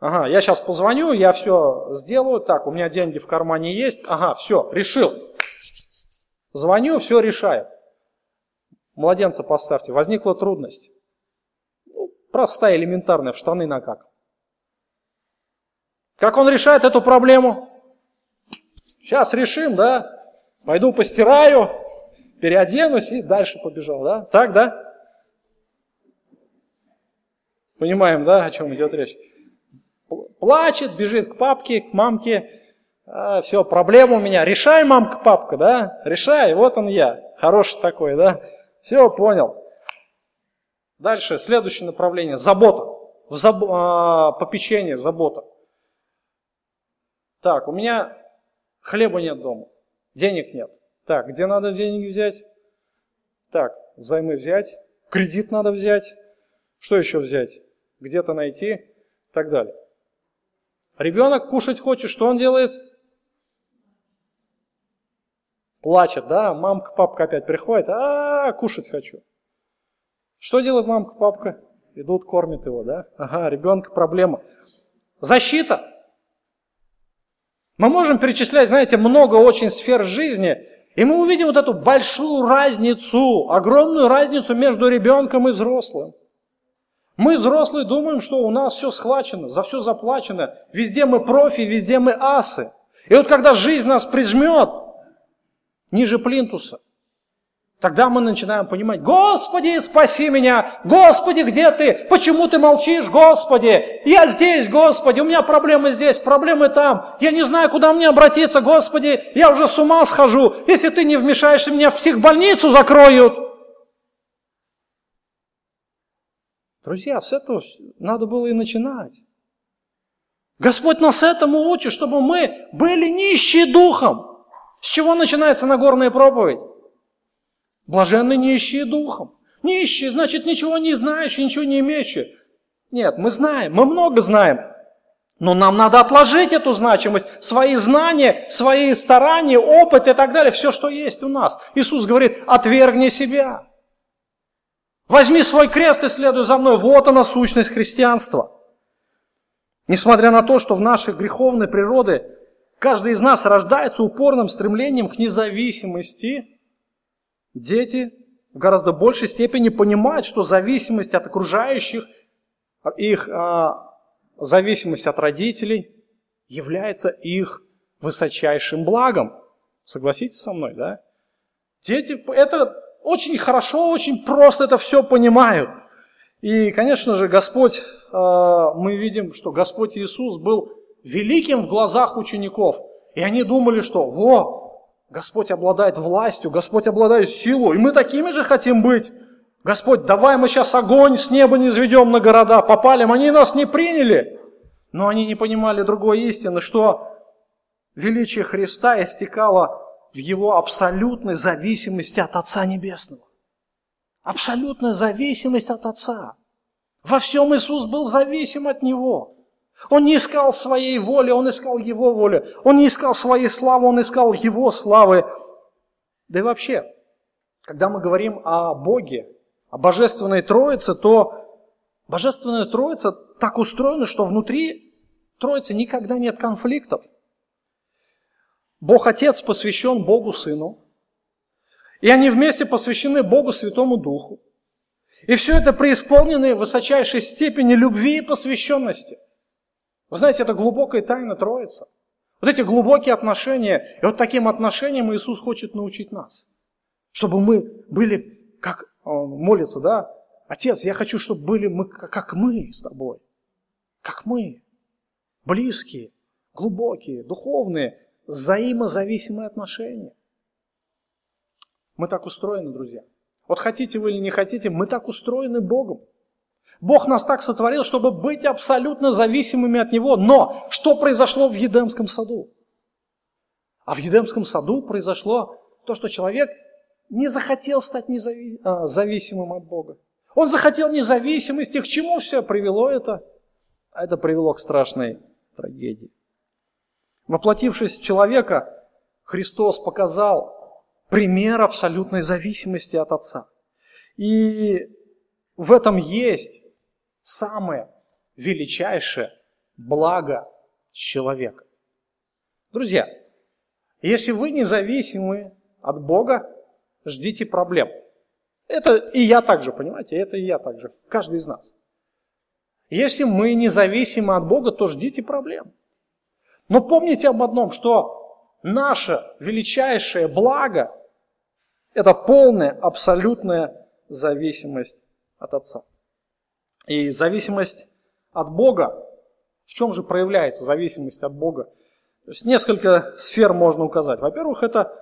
Ага, я сейчас позвоню, я все сделаю. Так, у меня деньги в кармане есть. Ага, все, решил. Звоню, все решаю. Младенца поставьте. Возникла трудность. Ну, простая, элементарная, в штаны на как. Как он решает эту проблему? Сейчас решим, да? Пойду постираю, переоденусь и дальше побежал, да? Так, да? Понимаем, да, о чем идет речь? Плачет, бежит к папке, к мамке. А, все, проблема у меня. Решай, мамка, папка, да? Решай, вот он я. Хороший такой, да? Все, понял. Дальше, следующее направление. Забота. В заб... а, попечение, забота. Так, у меня хлеба нет дома, денег нет. Так, где надо деньги взять? Так, взаймы взять, кредит надо взять. Что еще взять? Где-то найти и так далее. Ребенок кушать хочет, что он делает? Плачет, да? Мамка, папка опять приходит, а, -а, -а кушать хочу. Что делает мамка, папка? Идут, кормят его, да? Ага, ребенка проблема. Защита. Мы можем перечислять, знаете, много очень сфер жизни, и мы увидим вот эту большую разницу, огромную разницу между ребенком и взрослым. Мы, взрослые, думаем, что у нас все схвачено, за все заплачено, везде мы профи, везде мы асы. И вот когда жизнь нас прижмет ниже плинтуса, Тогда мы начинаем понимать, Господи, спаси меня, Господи, где ты? Почему ты молчишь, Господи? Я здесь, Господи, у меня проблемы здесь, проблемы там. Я не знаю, куда мне обратиться, Господи, я уже с ума схожу. Если ты не вмешаешься, меня в психбольницу закроют. Друзья, с этого надо было и начинать. Господь нас этому учит, чтобы мы были нищие духом. С чего начинается Нагорная проповедь? Блаженны нищие духом. Нищие, значит, ничего не знающие, ничего не имеющие. Нет, мы знаем, мы много знаем. Но нам надо отложить эту значимость, свои знания, свои старания, опыт и так далее, все, что есть у нас. Иисус говорит, отвергни себя. Возьми свой крест и следуй за мной. Вот она сущность христианства. Несмотря на то, что в нашей греховной природе каждый из нас рождается упорным стремлением к независимости, дети в гораздо большей степени понимают, что зависимость от окружающих, их а, зависимость от родителей является их высочайшим благом. Согласитесь со мной, да? Дети это очень хорошо, очень просто это все понимают. И, конечно же, Господь, а, мы видим, что Господь Иисус был великим в глазах учеников. И они думали, что, во, Господь обладает властью, Господь обладает силой, и мы такими же хотим быть. Господь, давай мы сейчас огонь с неба не изведем на города, попалим, они нас не приняли. Но они не понимали другой истины, что величие Христа истекало в его абсолютной зависимости от Отца Небесного. Абсолютная зависимость от Отца. Во всем Иисус был зависим от Него. Он не искал своей воли, Он искал Его воли. Он не искал своей славы, Он искал Его славы. Да и вообще, когда мы говорим о Боге, о Божественной Троице, то Божественная Троица так устроена, что внутри Троицы никогда нет конфликтов. Бог Отец посвящен Богу Сыну, и они вместе посвящены Богу Святому Духу. И все это преисполнены высочайшей степени любви и посвященности. Вы знаете, это глубокая тайна Троица. Вот эти глубокие отношения, и вот таким отношениям Иисус хочет научить нас. Чтобы мы были, как он молится, да, Отец, я хочу, чтобы были мы, как мы с тобой. Как мы. Близкие, глубокие, духовные, взаимозависимые отношения. Мы так устроены, друзья. Вот хотите вы или не хотите, мы так устроены Богом. Бог нас так сотворил, чтобы быть абсолютно зависимыми от Него. Но что произошло в Едемском саду? А в Едемском саду произошло то, что человек не захотел стать незави... а, зависимым от Бога. Он захотел независимости. К чему все привело это? А это привело к страшной трагедии. Воплотившись в человека, Христос показал пример абсолютной зависимости от Отца. И в этом есть самое величайшее благо человека. Друзья, если вы независимы от Бога, ждите проблем. Это и я также, понимаете, это и я также, каждый из нас. Если мы независимы от Бога, то ждите проблем. Но помните об одном, что наше величайшее благо – это полная, абсолютная зависимость от Отца. И зависимость от Бога, в чем же проявляется зависимость от Бога? То есть несколько сфер можно указать. Во-первых, это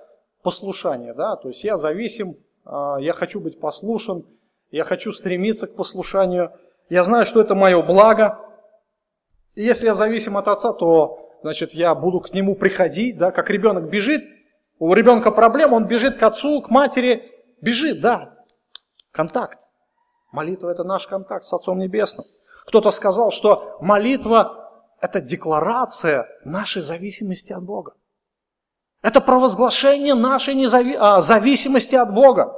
послушание, да, то есть я зависим а, я хочу быть послушен, я хочу стремиться к послушанию, я знаю, что это мое благо. И если я зависим от отца, то, значит, я буду к нему приходить, да, как ребенок бежит, у ребенка проблема, он бежит к отцу, к матери, бежит, да, контакт. Молитва – это наш контакт с Отцом Небесным. Кто-то сказал, что молитва – это декларация нашей зависимости от Бога. Это провозглашение нашей незави... а, зависимости от Бога.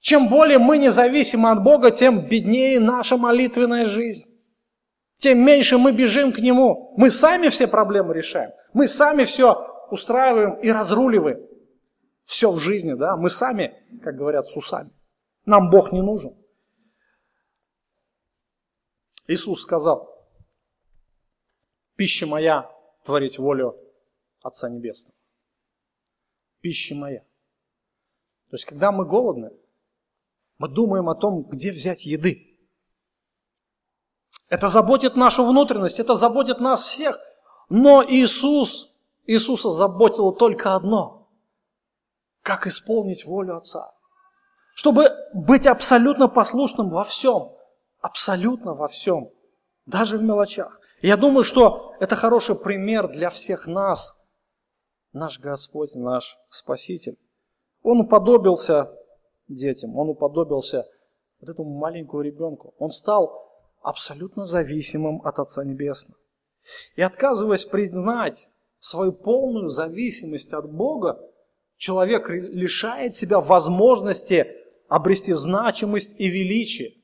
Чем более мы независимы от Бога, тем беднее наша молитвенная жизнь. Тем меньше мы бежим к Нему. Мы сами все проблемы решаем. Мы сами все устраиваем и разруливаем. Все в жизни, да. Мы сами, как говорят, с усами. Нам Бог не нужен. Иисус сказал, пища моя творить волю Отца Небесного пища моя. То есть, когда мы голодны, мы думаем о том, где взять еды. Это заботит нашу внутренность, это заботит нас всех. Но Иисус, Иисуса заботило только одно. Как исполнить волю Отца. Чтобы быть абсолютно послушным во всем. Абсолютно во всем. Даже в мелочах. Я думаю, что это хороший пример для всех нас – наш Господь, наш Спаситель. Он уподобился детям, он уподобился вот этому маленькому ребенку. Он стал абсолютно зависимым от Отца Небесного. И отказываясь признать свою полную зависимость от Бога, человек лишает себя возможности обрести значимость и величие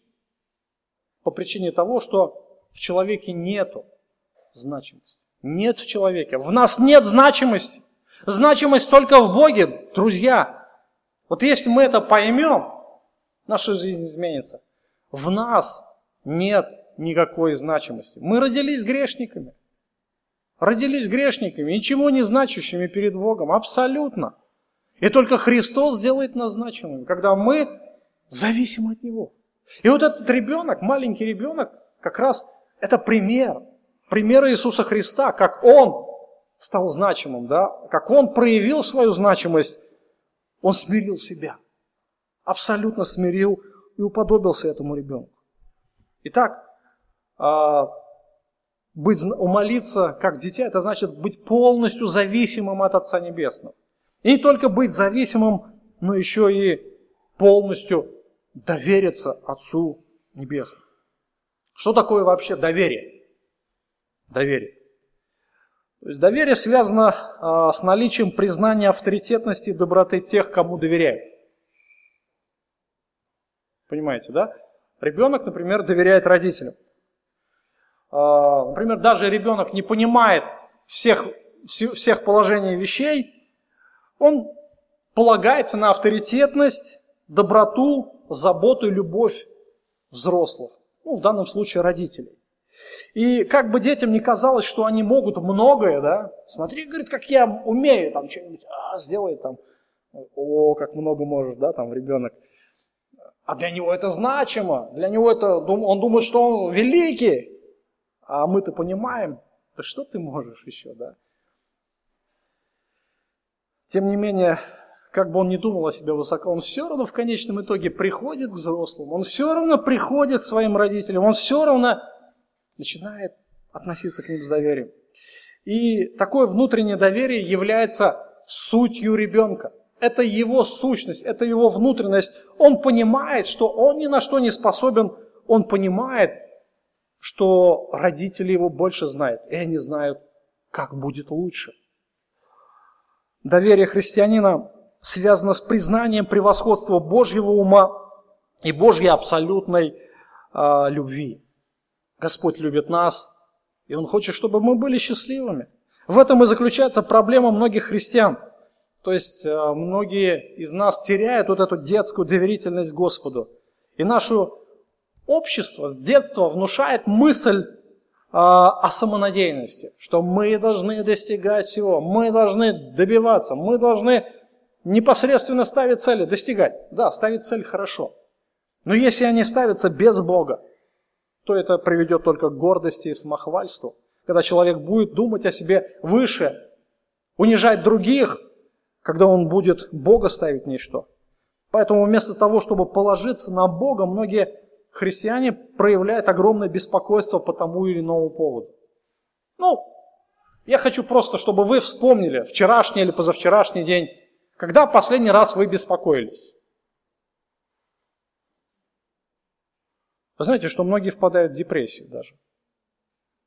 по причине того, что в человеке нету значимости. Нет в человеке. В нас нет значимости. Значимость только в Боге, друзья. Вот если мы это поймем, наша жизнь изменится. В нас нет никакой значимости. Мы родились грешниками. Родились грешниками, ничего не значащими перед Богом. Абсолютно. И только Христос сделает нас значимыми, когда мы зависим от Него. И вот этот ребенок, маленький ребенок, как раз это пример. Пример Иисуса Христа, как Он стал значимым, да? как Он проявил свою значимость. Он смирил себя. Абсолютно смирил и уподобился этому ребенку. Итак, а, быть, умолиться как дитя, это значит быть полностью зависимым от Отца Небесного. И не только быть зависимым, но еще и полностью довериться Отцу Небесному. Что такое вообще доверие? Доверие. То есть доверие связано а, с наличием признания авторитетности и доброты тех, кому доверяют. Понимаете, да? Ребенок, например, доверяет родителям. А, например, даже ребенок не понимает всех, всех положений вещей, он полагается на авторитетность, доброту, заботу и любовь взрослых, ну, в данном случае родителей. И как бы детям не казалось, что они могут многое, да, смотри, говорит, как я умею, там, что-нибудь, а, сделай там, о, как много можешь, да, там, ребенок. А для него это значимо, для него это, он думает, что он великий, а мы-то понимаем, да что ты можешь еще, да? Тем не менее, как бы он ни думал о себе высоко, он все равно в конечном итоге приходит к взрослым, он все равно приходит к своим родителям, он все равно начинает относиться к ним с доверием. И такое внутреннее доверие является сутью ребенка. Это его сущность, это его внутренность. Он понимает, что он ни на что не способен, он понимает, что родители его больше знают, и они знают, как будет лучше. Доверие христианина связано с признанием превосходства Божьего ума и Божьей абсолютной э, любви. Господь любит нас, и Он хочет, чтобы мы были счастливыми. В этом и заключается проблема многих христиан. То есть э, многие из нас теряют вот эту детскую доверительность Господу. И нашу общество с детства внушает мысль а, о самонадеянности, что мы должны достигать всего, мы должны добиваться, мы должны непосредственно ставить цели, достигать. Да, ставить цель хорошо. Но если они ставятся без Бога, то это приведет только к гордости и самохвальству. Когда человек будет думать о себе выше, унижать других, когда он будет Бога ставить ничто. Поэтому вместо того, чтобы положиться на Бога, многие христиане проявляют огромное беспокойство по тому или иному поводу. Ну, я хочу просто, чтобы вы вспомнили вчерашний или позавчерашний день, когда последний раз вы беспокоились. Вы знаете, что многие впадают в депрессию даже.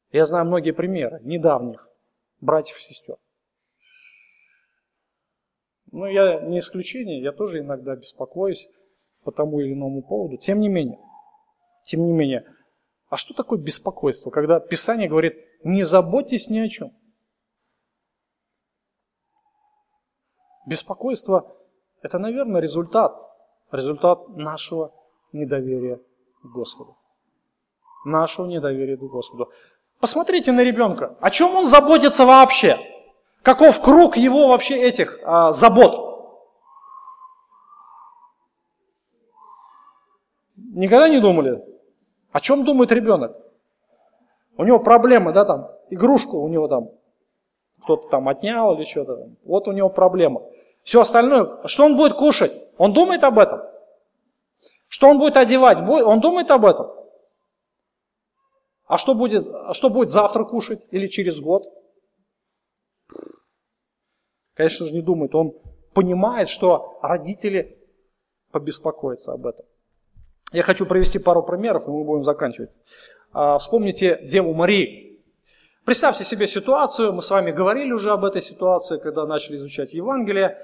Я знаю многие примеры недавних братьев и сестер. Ну, я не исключение, я тоже иногда беспокоюсь по тому или иному поводу. Тем не менее, тем не менее, а что такое беспокойство, когда Писание говорит, не заботьтесь ни о чем? Беспокойство – это, наверное, результат, результат нашего недоверия к Господу. Нашего недоверия к Господу. Посмотрите на ребенка. О чем он заботится вообще? Каков круг его вообще этих а, забот? Никогда не думали? О чем думает ребенок? У него проблемы, да, там, игрушку у него там кто-то там отнял или что-то. Вот у него проблема. Все остальное, что он будет кушать? Он думает об этом? Что он будет одевать? Он думает об этом? А что будет, что будет завтра кушать или через год? Конечно же, не думает. Он понимает, что родители побеспокоятся об этом. Я хочу привести пару примеров, и мы будем заканчивать. А, вспомните Деву Марию. Представьте себе ситуацию, мы с вами говорили уже об этой ситуации, когда начали изучать Евангелие.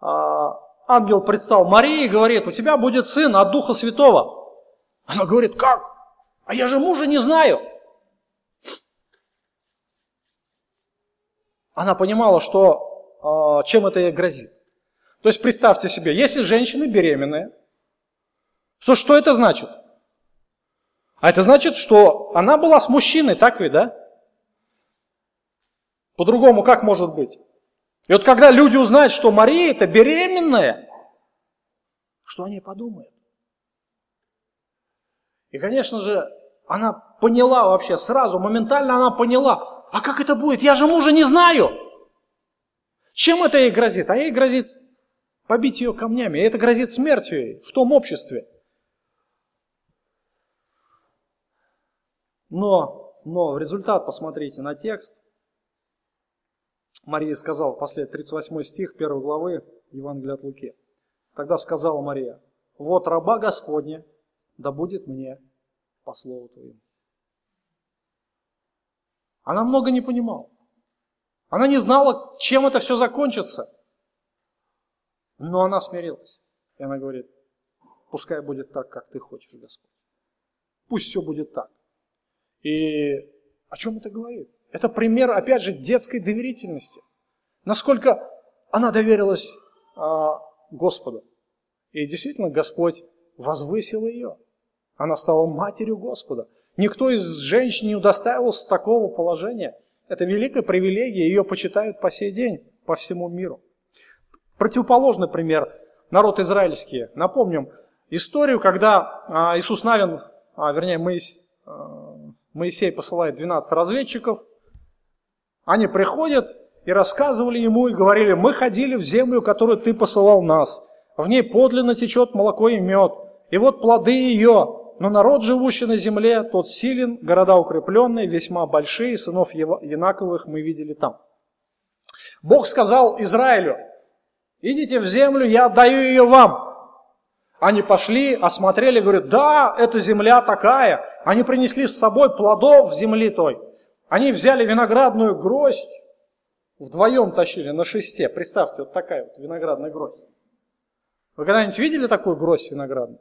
А, ангел предстал Марии и говорит, у тебя будет сын от Духа Святого. Она говорит, как? А я же мужа не знаю. Она понимала, что а, чем это ей грозит. То есть представьте себе, если женщины беременные, то что это значит? А это значит, что она была с мужчиной, так ведь, да? По-другому как может быть? И вот когда люди узнают, что Мария это беременная, что они подумают? И, конечно же, она поняла вообще сразу, моментально она поняла, а как это будет? Я же мужа не знаю. Чем это ей грозит? А ей грозит побить ее камнями. И это грозит смертью ей в том обществе. Но, но результат посмотрите на текст. Мария сказала, после 38 стих 1 главы Евангелия от Луки. Тогда сказала Мария, вот раба Господня, да будет мне по слову Твоему. Она много не понимала. Она не знала, чем это все закончится. Но она смирилась. И она говорит, пускай будет так, как Ты хочешь, Господь. Пусть все будет так. И о чем это говорит? Это пример, опять же, детской доверительности. Насколько она доверилась а, Господу. И действительно, Господь возвысил ее. Она стала матерью Господа. Никто из женщин не удостаивался такого положения. Это великая привилегия, ее почитают по сей день по всему миру. Противоположный пример – народ израильский. Напомним историю, когда а, Иисус Навин, а, вернее Моисей посылает 12 разведчиков – они приходят и рассказывали ему и говорили, мы ходили в землю, которую ты посылал нас. В ней подлинно течет молоко и мед. И вот плоды ее. Но народ, живущий на земле, тот силен, города укрепленные, весьма большие, сынов Янаковых мы видели там. Бог сказал Израилю, идите в землю, я отдаю ее вам. Они пошли, осмотрели, говорят, да, эта земля такая. Они принесли с собой плодов земли той. Они взяли виноградную гроздь, вдвоем тащили на шесте. Представьте, вот такая вот виноградная гроздь. Вы когда-нибудь видели такую гроздь виноградную?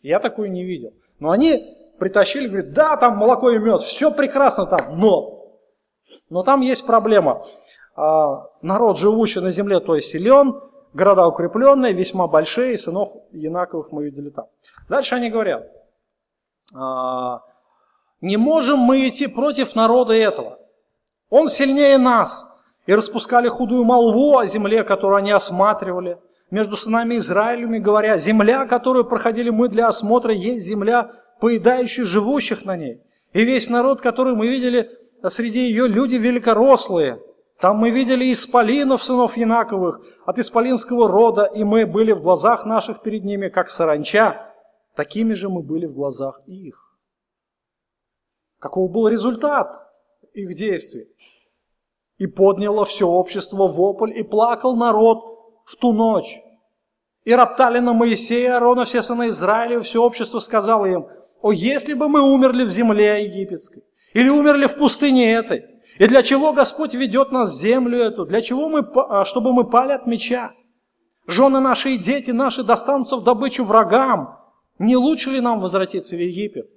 Я такую не видел. Но они притащили, говорят, да, там молоко и мед, все прекрасно там, но, но там есть проблема. А, народ, живущий на земле, то есть силен, города укрепленные, весьма большие, сынов Янаковых мы видели там. Дальше они говорят, а, не можем мы идти против народа этого. Он сильнее нас. И распускали худую молву о земле, которую они осматривали. Между сынами Израилями говоря, земля, которую проходили мы для осмотра, есть земля, поедающая живущих на ней. И весь народ, который мы видели, среди ее люди великорослые. Там мы видели исполинов, сынов Янаковых, от исполинского рода, и мы были в глазах наших перед ними, как саранча. Такими же мы были в глазах их. Каков был результат их действий? И подняло все общество вопль, и плакал народ в ту ночь. И роптали на Моисея, Аарона, все сыны Израиля, все общество сказало им, о, если бы мы умерли в земле египетской, или умерли в пустыне этой, и для чего Господь ведет нас в землю эту? Для чего мы, а, чтобы мы пали от меча? Жены наши и дети наши достанутся в добычу врагам. Не лучше ли нам возвратиться в Египет?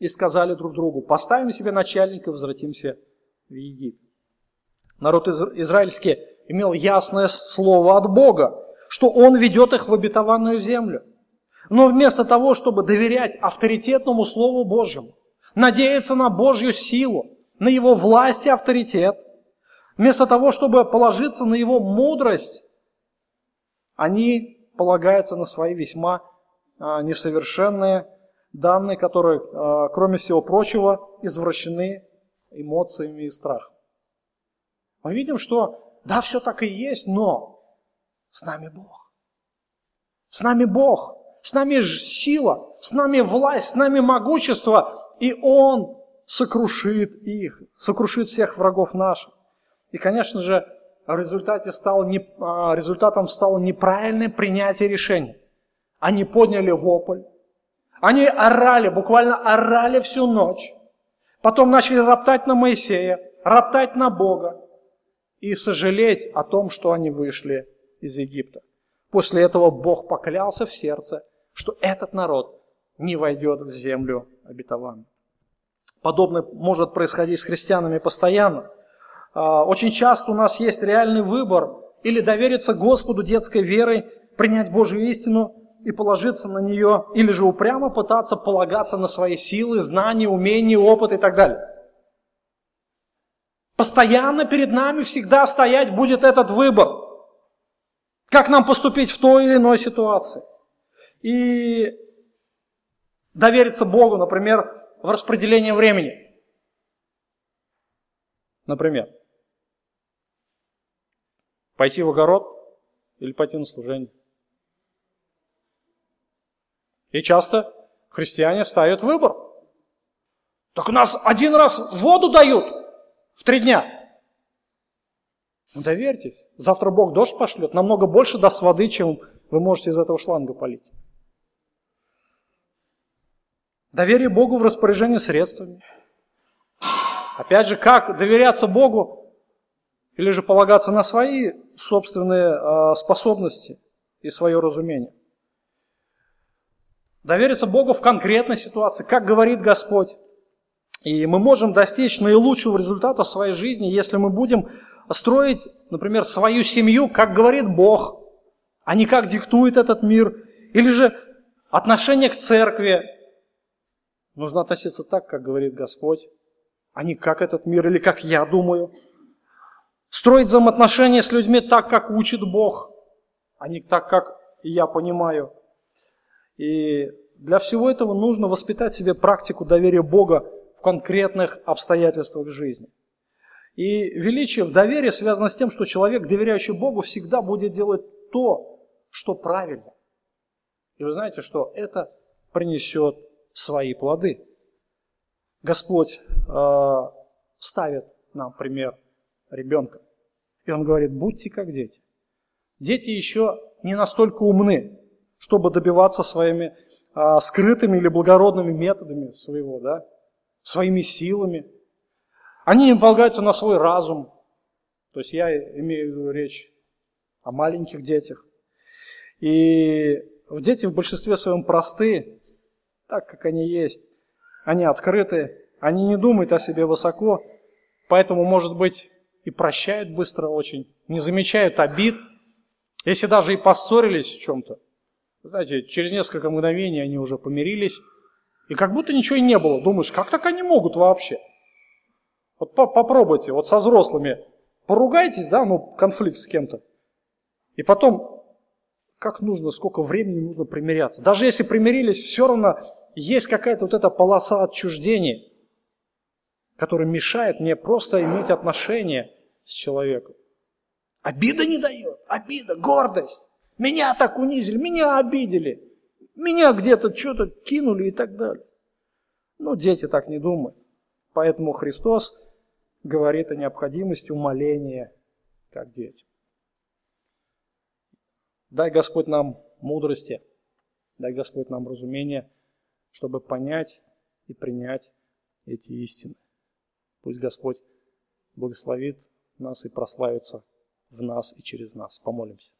И сказали друг другу, поставим себе начальника и возвратимся в Египет. Народ израильский имел ясное слово от Бога, что Он ведет их в обетованную землю. Но вместо того, чтобы доверять авторитетному Слову Божьему, надеяться на Божью силу, на Его власть и авторитет, вместо того, чтобы положиться на Его мудрость, они полагаются на свои весьма а, несовершенные данные, которые, а, кроме всего прочего, извращены эмоциями и страхом. Мы видим, что да, все так и есть, но с нами Бог. С нами Бог, с нами сила, с нами власть, с нами могущество, и Он сокрушит их, сокрушит всех врагов наших. И, конечно же, в результате стало не, а, результатом стало неправильное принятие решения. Они подняли вопль, они орали, буквально орали всю ночь. Потом начали роптать на Моисея, роптать на Бога и сожалеть о том, что они вышли из Египта. После этого Бог поклялся в сердце, что этот народ не войдет в землю обетованную. Подобное может происходить с христианами постоянно. А, очень часто у нас есть реальный выбор или довериться Господу детской верой, принять Божью истину и положиться на нее, или же упрямо пытаться полагаться на свои силы, знания, умения, опыт и так далее. Постоянно перед нами всегда стоять будет этот выбор. Как нам поступить в той или иной ситуации. И довериться Богу, например, в распределении времени. Например, пойти в огород или пойти на служение. И часто христиане ставят выбор. Так у нас один раз воду дают в три дня. Ну, доверьтесь, завтра Бог дождь пошлет, намного больше даст воды, чем вы можете из этого шланга полить. Доверие Богу в распоряжении средствами. Опять же, как доверяться Богу или же полагаться на свои собственные а, способности и свое разумение. Довериться Богу в конкретной ситуации, как говорит Господь. И мы можем достичь наилучшего результата в своей жизни, если мы будем строить, например, свою семью, как говорит Бог, а не как диктует этот мир. Или же отношение к церкви. Нужно относиться так, как говорит Господь, а не как этот мир или как я думаю. Строить взаимоотношения с людьми так, как учит Бог, а не так, как я понимаю. И для всего этого нужно воспитать себе практику доверия Бога в конкретных обстоятельствах жизни. И величие в доверии связано с тем, что человек, доверяющий Богу, всегда будет делать то, что правильно. И вы знаете, что это принесет свои плоды. Господь э, ставит нам пример ребенка. И он говорит, будьте как дети. Дети еще не настолько умны, чтобы добиваться своими а, скрытыми или благородными методами своего, да, своими силами. Они не полагаются на свой разум. То есть я имею в виду речь о маленьких детях. И дети в большинстве своем просты, так как они есть. Они открыты, они не думают о себе высоко, поэтому, может быть, и прощают быстро очень, не замечают обид. Если даже и поссорились в чем-то, знаете, через несколько мгновений они уже помирились, и как будто ничего и не было. Думаешь, как так они могут вообще? Вот попробуйте, вот со взрослыми поругайтесь, да, ну, конфликт с кем-то. И потом, как нужно, сколько времени нужно примиряться. Даже если примирились, все равно есть какая-то вот эта полоса отчуждения, которая мешает мне просто иметь отношения с человеком. Обида не дает, обида, гордость. Меня так унизили, меня обидели, меня где-то что-то кинули и так далее. Но дети так не думают. Поэтому Христос говорит о необходимости умоления, как дети. Дай Господь нам мудрости, дай Господь нам разумение, чтобы понять и принять эти истины. Пусть Господь благословит нас и прославится в нас и через нас. Помолимся.